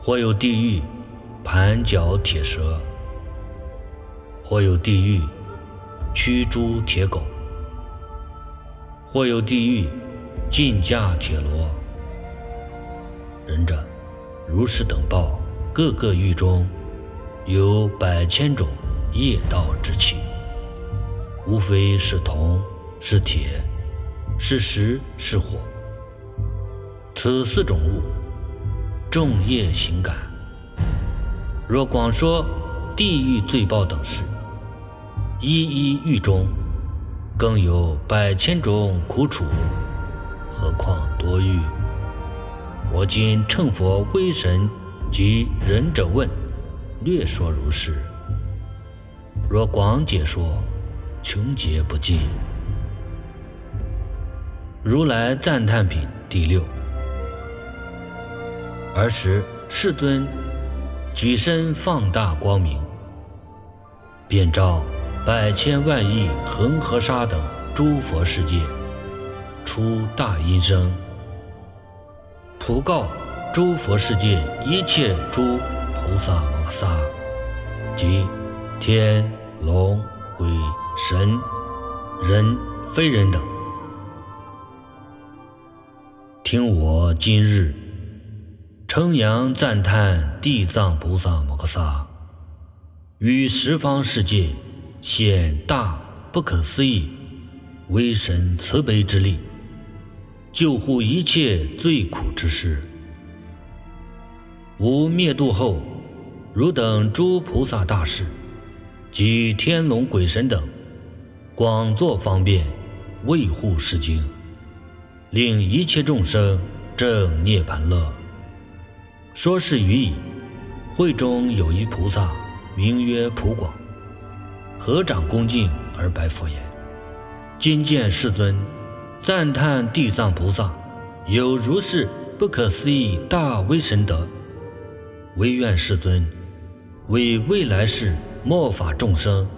或有地狱，盘脚铁蛇；或有地狱，驱猪铁狗；或有地狱，禁驾铁罗。仁者，如是等报，各个狱中有百千种业道之气，无非是铜，是铁。是石是火，此四种物，众业行感。若广说地狱罪报等事，一一狱中，更有百千种苦楚，何况多狱？我今乘佛威神及仁者问，略说如是。若广解说，穷劫不尽。如来赞叹品第六。儿时世尊举身放大光明，遍照百千万亿恒河沙等诸佛世界，出大音声，普告诸佛世界一切诸菩萨摩诃萨及天龙鬼神人非人等。听我今日称扬赞叹地藏菩萨摩诃萨，于十方世界显大不可思议威神慈悲之力，救护一切罪苦之事。吾灭度后，汝等诸菩萨大士及天龙鬼神等，广作方便，维护世经。令一切众生正涅盘乐。说是语矣。会中有一菩萨，名曰普广，合掌恭敬而白佛言：“今见世尊，赞叹地藏菩萨有如是不可思议大威神德，唯愿世尊为未来世末法众生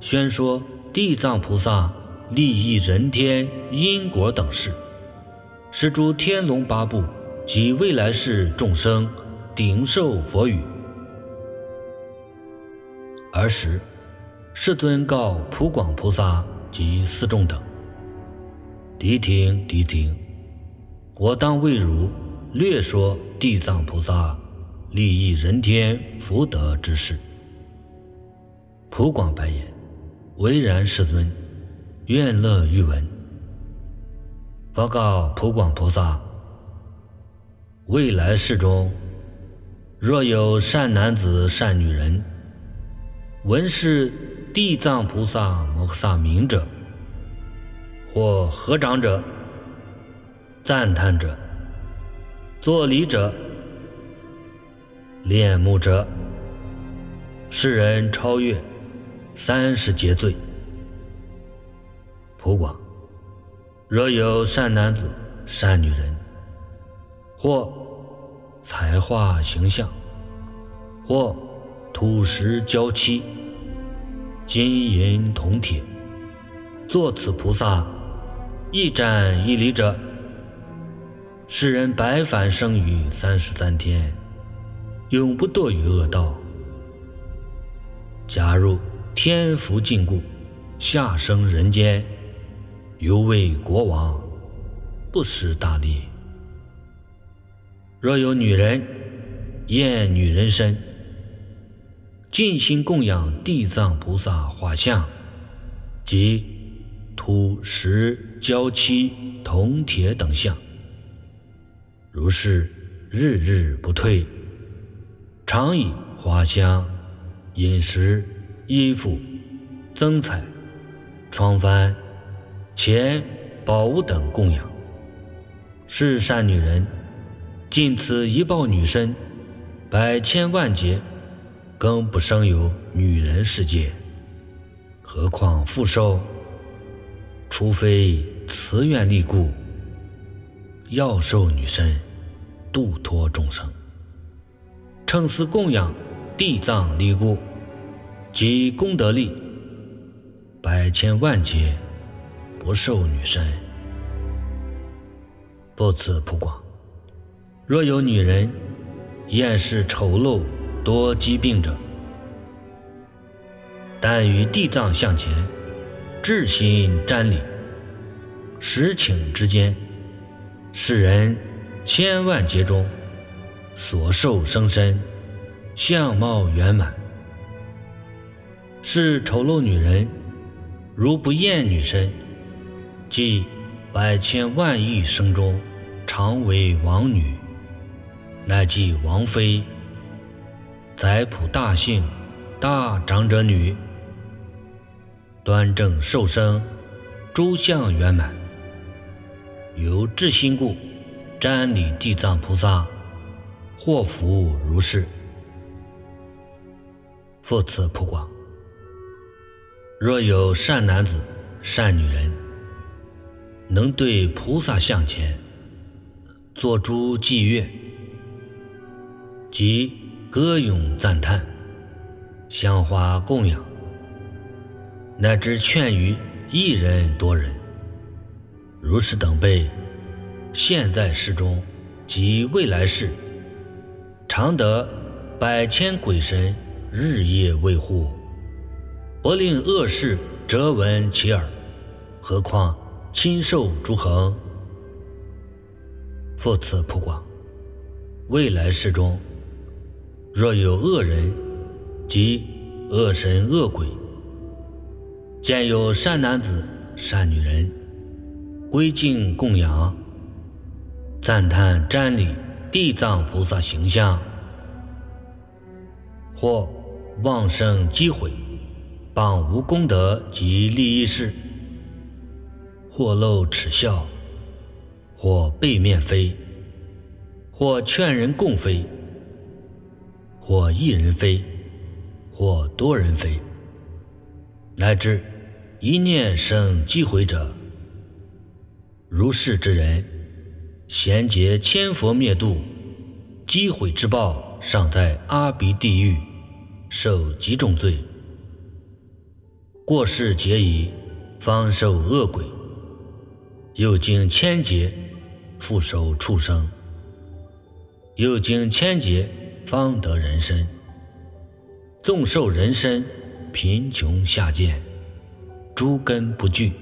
宣说地藏菩萨利益人天因果等事。”是诸天龙八部及未来世众生顶受佛语。尔时，世尊告普广菩萨及四众等：“谛听，谛听！我当为汝略说地藏菩萨利益人天福德之事。”普广白言：“唯然，世尊，愿乐欲闻。”报告普广菩萨：未来世中，若有善男子、善女人，闻是地藏菩萨摩诃萨名者，或合掌者、赞叹者、作礼者、恋慕者，世人超越三十劫罪。普广。若有善男子、善女人，或才华形象，或土石交漆、金银铜铁，作此菩萨一瞻一礼者，世人百返生于三十三天，永不堕于恶道。假如天福尽故，下生人间。犹为国王，不失大利。若有女人厌女人身，尽心供养地藏菩萨画像及土石胶漆铜铁等像，如是日日不退，常以花香、饮食、衣服、增彩、窗幡。钱、宝物等供养，是善女人，尽此一报女身，百千万劫，更不生有女人世界，何况复受？除非慈愿力故，要受女身，度脱众生。称思供养地藏力故，及功德力，百千万劫。不受女身，不此普广。若有女人厌世丑陋多疾病者，但于地藏像前至心瞻礼，十顷之间，世人千万劫中所受生身相貌圆满，是丑陋女人，如不厌女身。即百千万亿生中，常为王女，乃即王妃。宰普大姓，大长者女，端正受生，诸相圆满。由至心故，瞻礼地藏菩萨，祸福如是。复次普广，若有善男子、善女人。能对菩萨像前做诸祭乐，及歌咏赞叹、香花供养，乃至劝于一人多人，如是等辈，现在世中及未来世，常得百千鬼神日夜维护，不令恶事折闻其耳，何况？亲受诸恒，复次普广，未来世中，若有恶人及恶神恶鬼，见有善男子、善女人，归敬供养，赞叹瞻礼地藏菩萨形象，或妄生机毁，谤无功德及利益事，或露耻笑。或背面飞，或劝人共飞，或一人飞，或多人飞，乃至一念生机毁者，如是之人，贤劫千佛灭度，机毁之报，尚在阿鼻地狱受极重罪。过世劫已，方受恶鬼，又经千劫。复受畜生，又经千劫方得人身。纵受人身，贫穷下贱，诸根不具，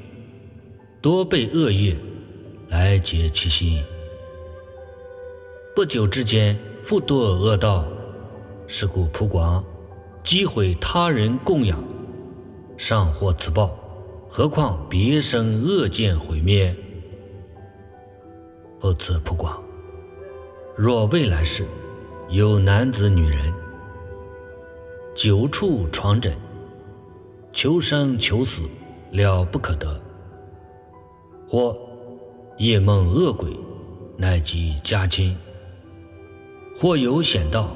多被恶业来结其心。不久之间，复堕恶道。是故普广击毁他人供养，尚获此报，何况别生恶见毁灭？不辞不广。若未来世有男子女人，久处床枕，求生求死，了不可得；或夜梦恶鬼，乃及家亲；或有险道；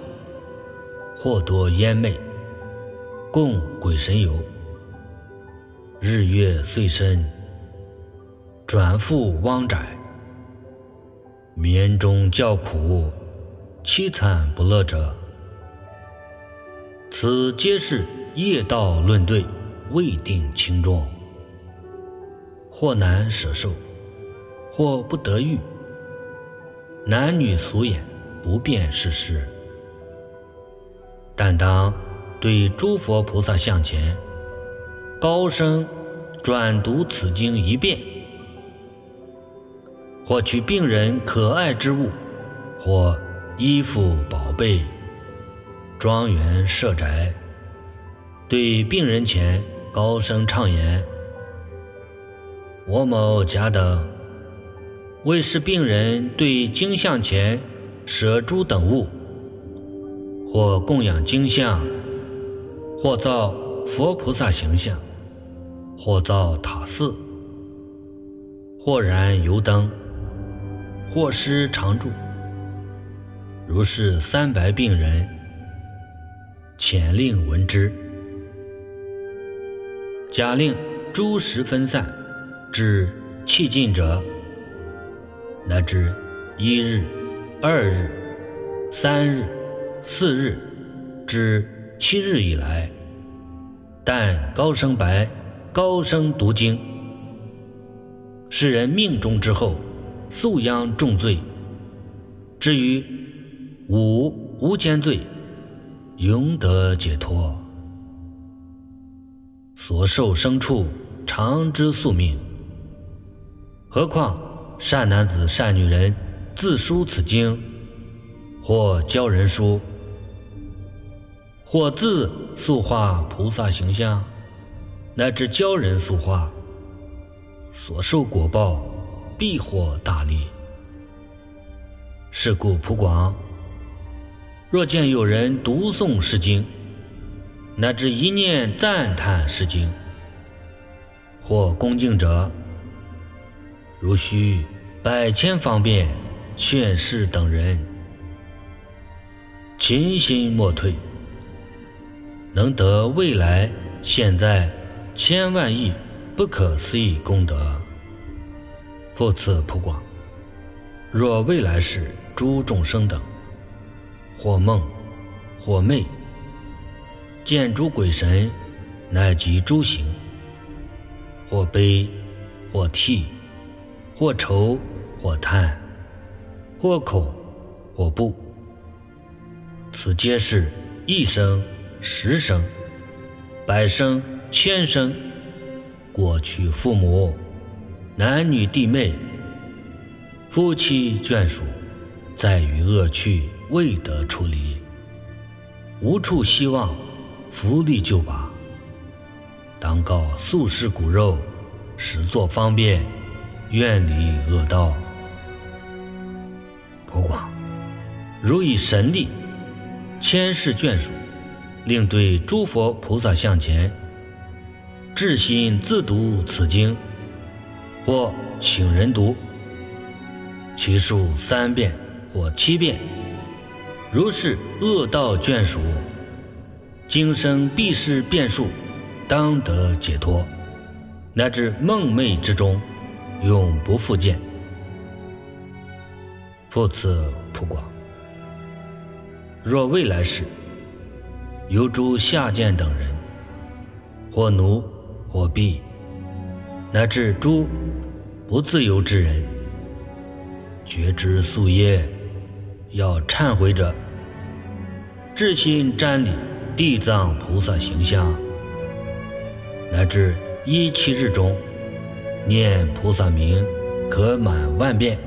或多烟魅，共鬼神游，日月岁深，转复汪宅。眠中叫苦，凄惨不乐者，此皆是业道论对，未定轻重。或难舍受，或不得欲，男女俗眼，不辨是实。但当对诸佛菩萨向前，高声转读此经一遍。或取病人可爱之物，或衣服宝贝、庄园舍宅，对病人前高声唱言：“我某甲等为使病人对经像前舍诸等物，或供养经像，或造佛菩萨形象，或造塔寺，或燃油灯。”或施常住，如是三百病人，遣令闻之。假令诸时分散，至气尽者，乃至一日、二日、三日、四日至七日以来，但高声白、高声读经，使人命中之后。素殃重罪。至于五无间罪，永得解脱。所受生处常知宿命。何况善男子、善女人自书此经，或教人书，或自塑画菩萨形象，乃至教人塑画，所受果报。必获大利。是故普广，若见有人读诵诗经，乃至一念赞叹诗经，或恭敬者，如需百千方便劝世等人，勤心莫退，能得未来现在千万亿不可思议功德。复次普广，若未来世诸众生等，或梦，或寐，见诸鬼神，乃及诸行，或悲，或涕，或愁，或叹，或恐，或怖，此皆是一生、十生、百生、千生，过去父母。男女弟妹，夫妻眷属，在于恶趣未得处理，无处希望，福利就拔。当告素食骨肉，实作方便，远离恶道。普广，如以神力牵世眷属，令对诸佛菩萨向前，至心自读此经，或请人读，其数三遍或七遍。如是恶道眷属，今生必是变数。当得解脱，乃至梦寐之中，永不复见。复次普广，若未来世有诸下贱等人，或奴或婢，乃至诸不自由之人，觉知夙业要忏悔者，至心瞻礼地藏菩萨形象。乃至一七日中，念菩萨名，可满万遍。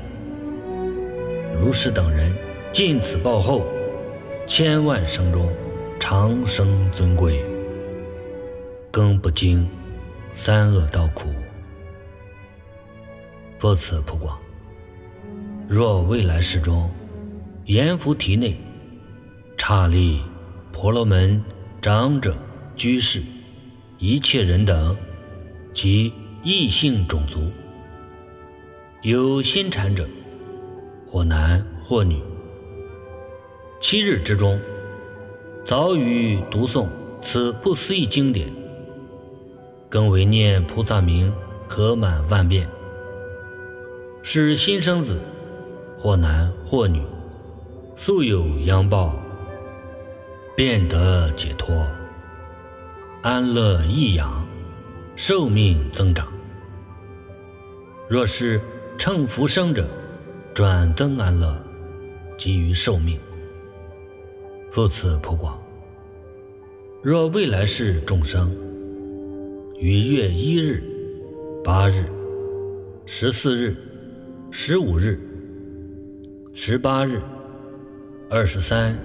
如是等人，尽此报后，千万生中，长生尊贵，更不惊三恶道苦。不此普广。若未来世中，阎浮提内，刹利、婆罗门、长者、居士。一切人等，及异性种族，有心禅者，或男或女，七日之中，早与读诵此不思议经典，更为念菩萨名，可满万遍，是新生子，或男或女，素有殃报，便得解脱。安乐益养，寿命增长。若是乘福生者，转增安乐，给予寿命。复此普广。若未来世众生，于月一日、八日、十四日、十五日、十八日、二十三、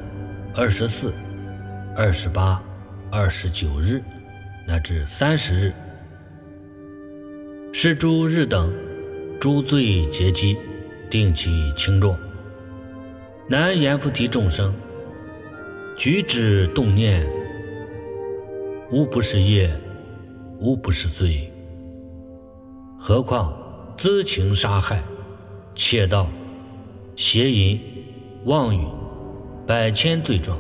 二十四、二十八。二十九日，乃至三十日，是诸日等诸罪结集，定其轻重。南阎浮提众生，举止动念，无不是业，无不是罪。何况恣情杀害、窃盗、邪淫、妄语，百千罪状。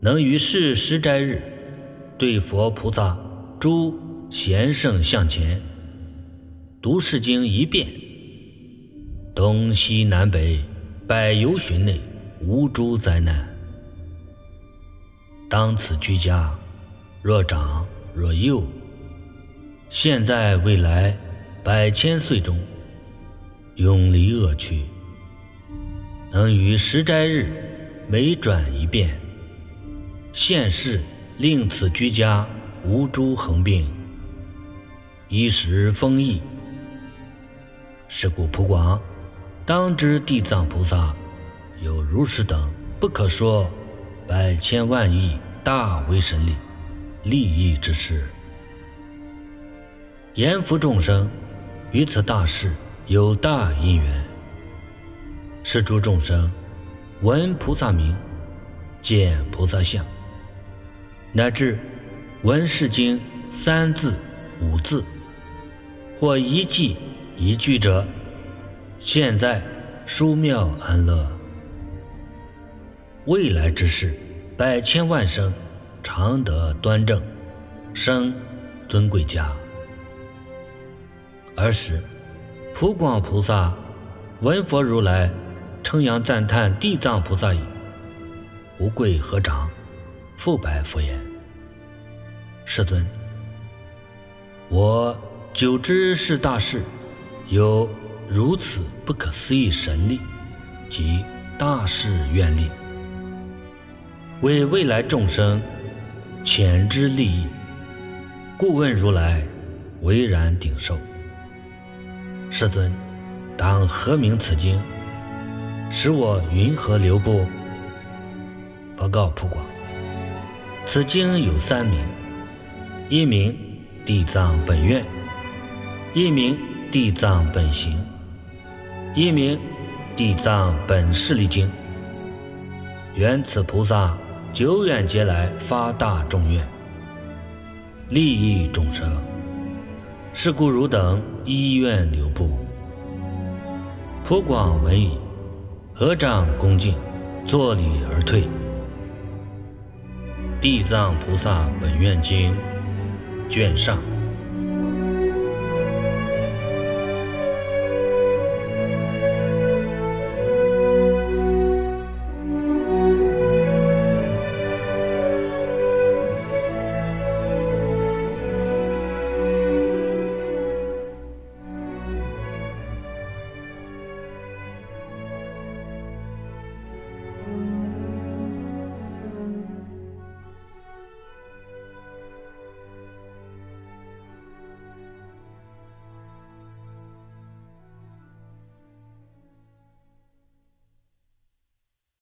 能于是时斋日，对佛菩萨诸贤圣向前，读世经一遍，东西南北百由旬内无诸灾难。当此居家，若长若幼，现在未来百千岁中，永离恶趣，能于时斋日每转一遍。现世令此居家无诸横病，衣食丰溢。是故普广，当知地藏菩萨有如是等不可说百千万亿大威神力，利益之事。严福众生于此大事有大因缘，是诸众生闻菩萨名，见菩萨相。乃至闻是经三字五字，或一记一句者，现在殊妙安乐。未来之事，百千万生常得端正，生尊贵家。儿时，普广菩萨闻佛如来称扬赞叹地藏菩萨已，无贵合掌。复白佛言：“世尊，我久知是大事，有如此不可思议神力及大事愿力，为未来众生遣之利益，故问如来，唯然顶受。世尊，当何名此经？使我云何留步？佛告普广，此经有三名：一名地藏本愿，一名地藏本行，一名地藏本势力经。愿此菩萨久远劫来发大众愿，利益众生。是故汝等依愿留步。普广闻已，合掌恭敬，作礼而退。地藏菩萨本愿经卷上。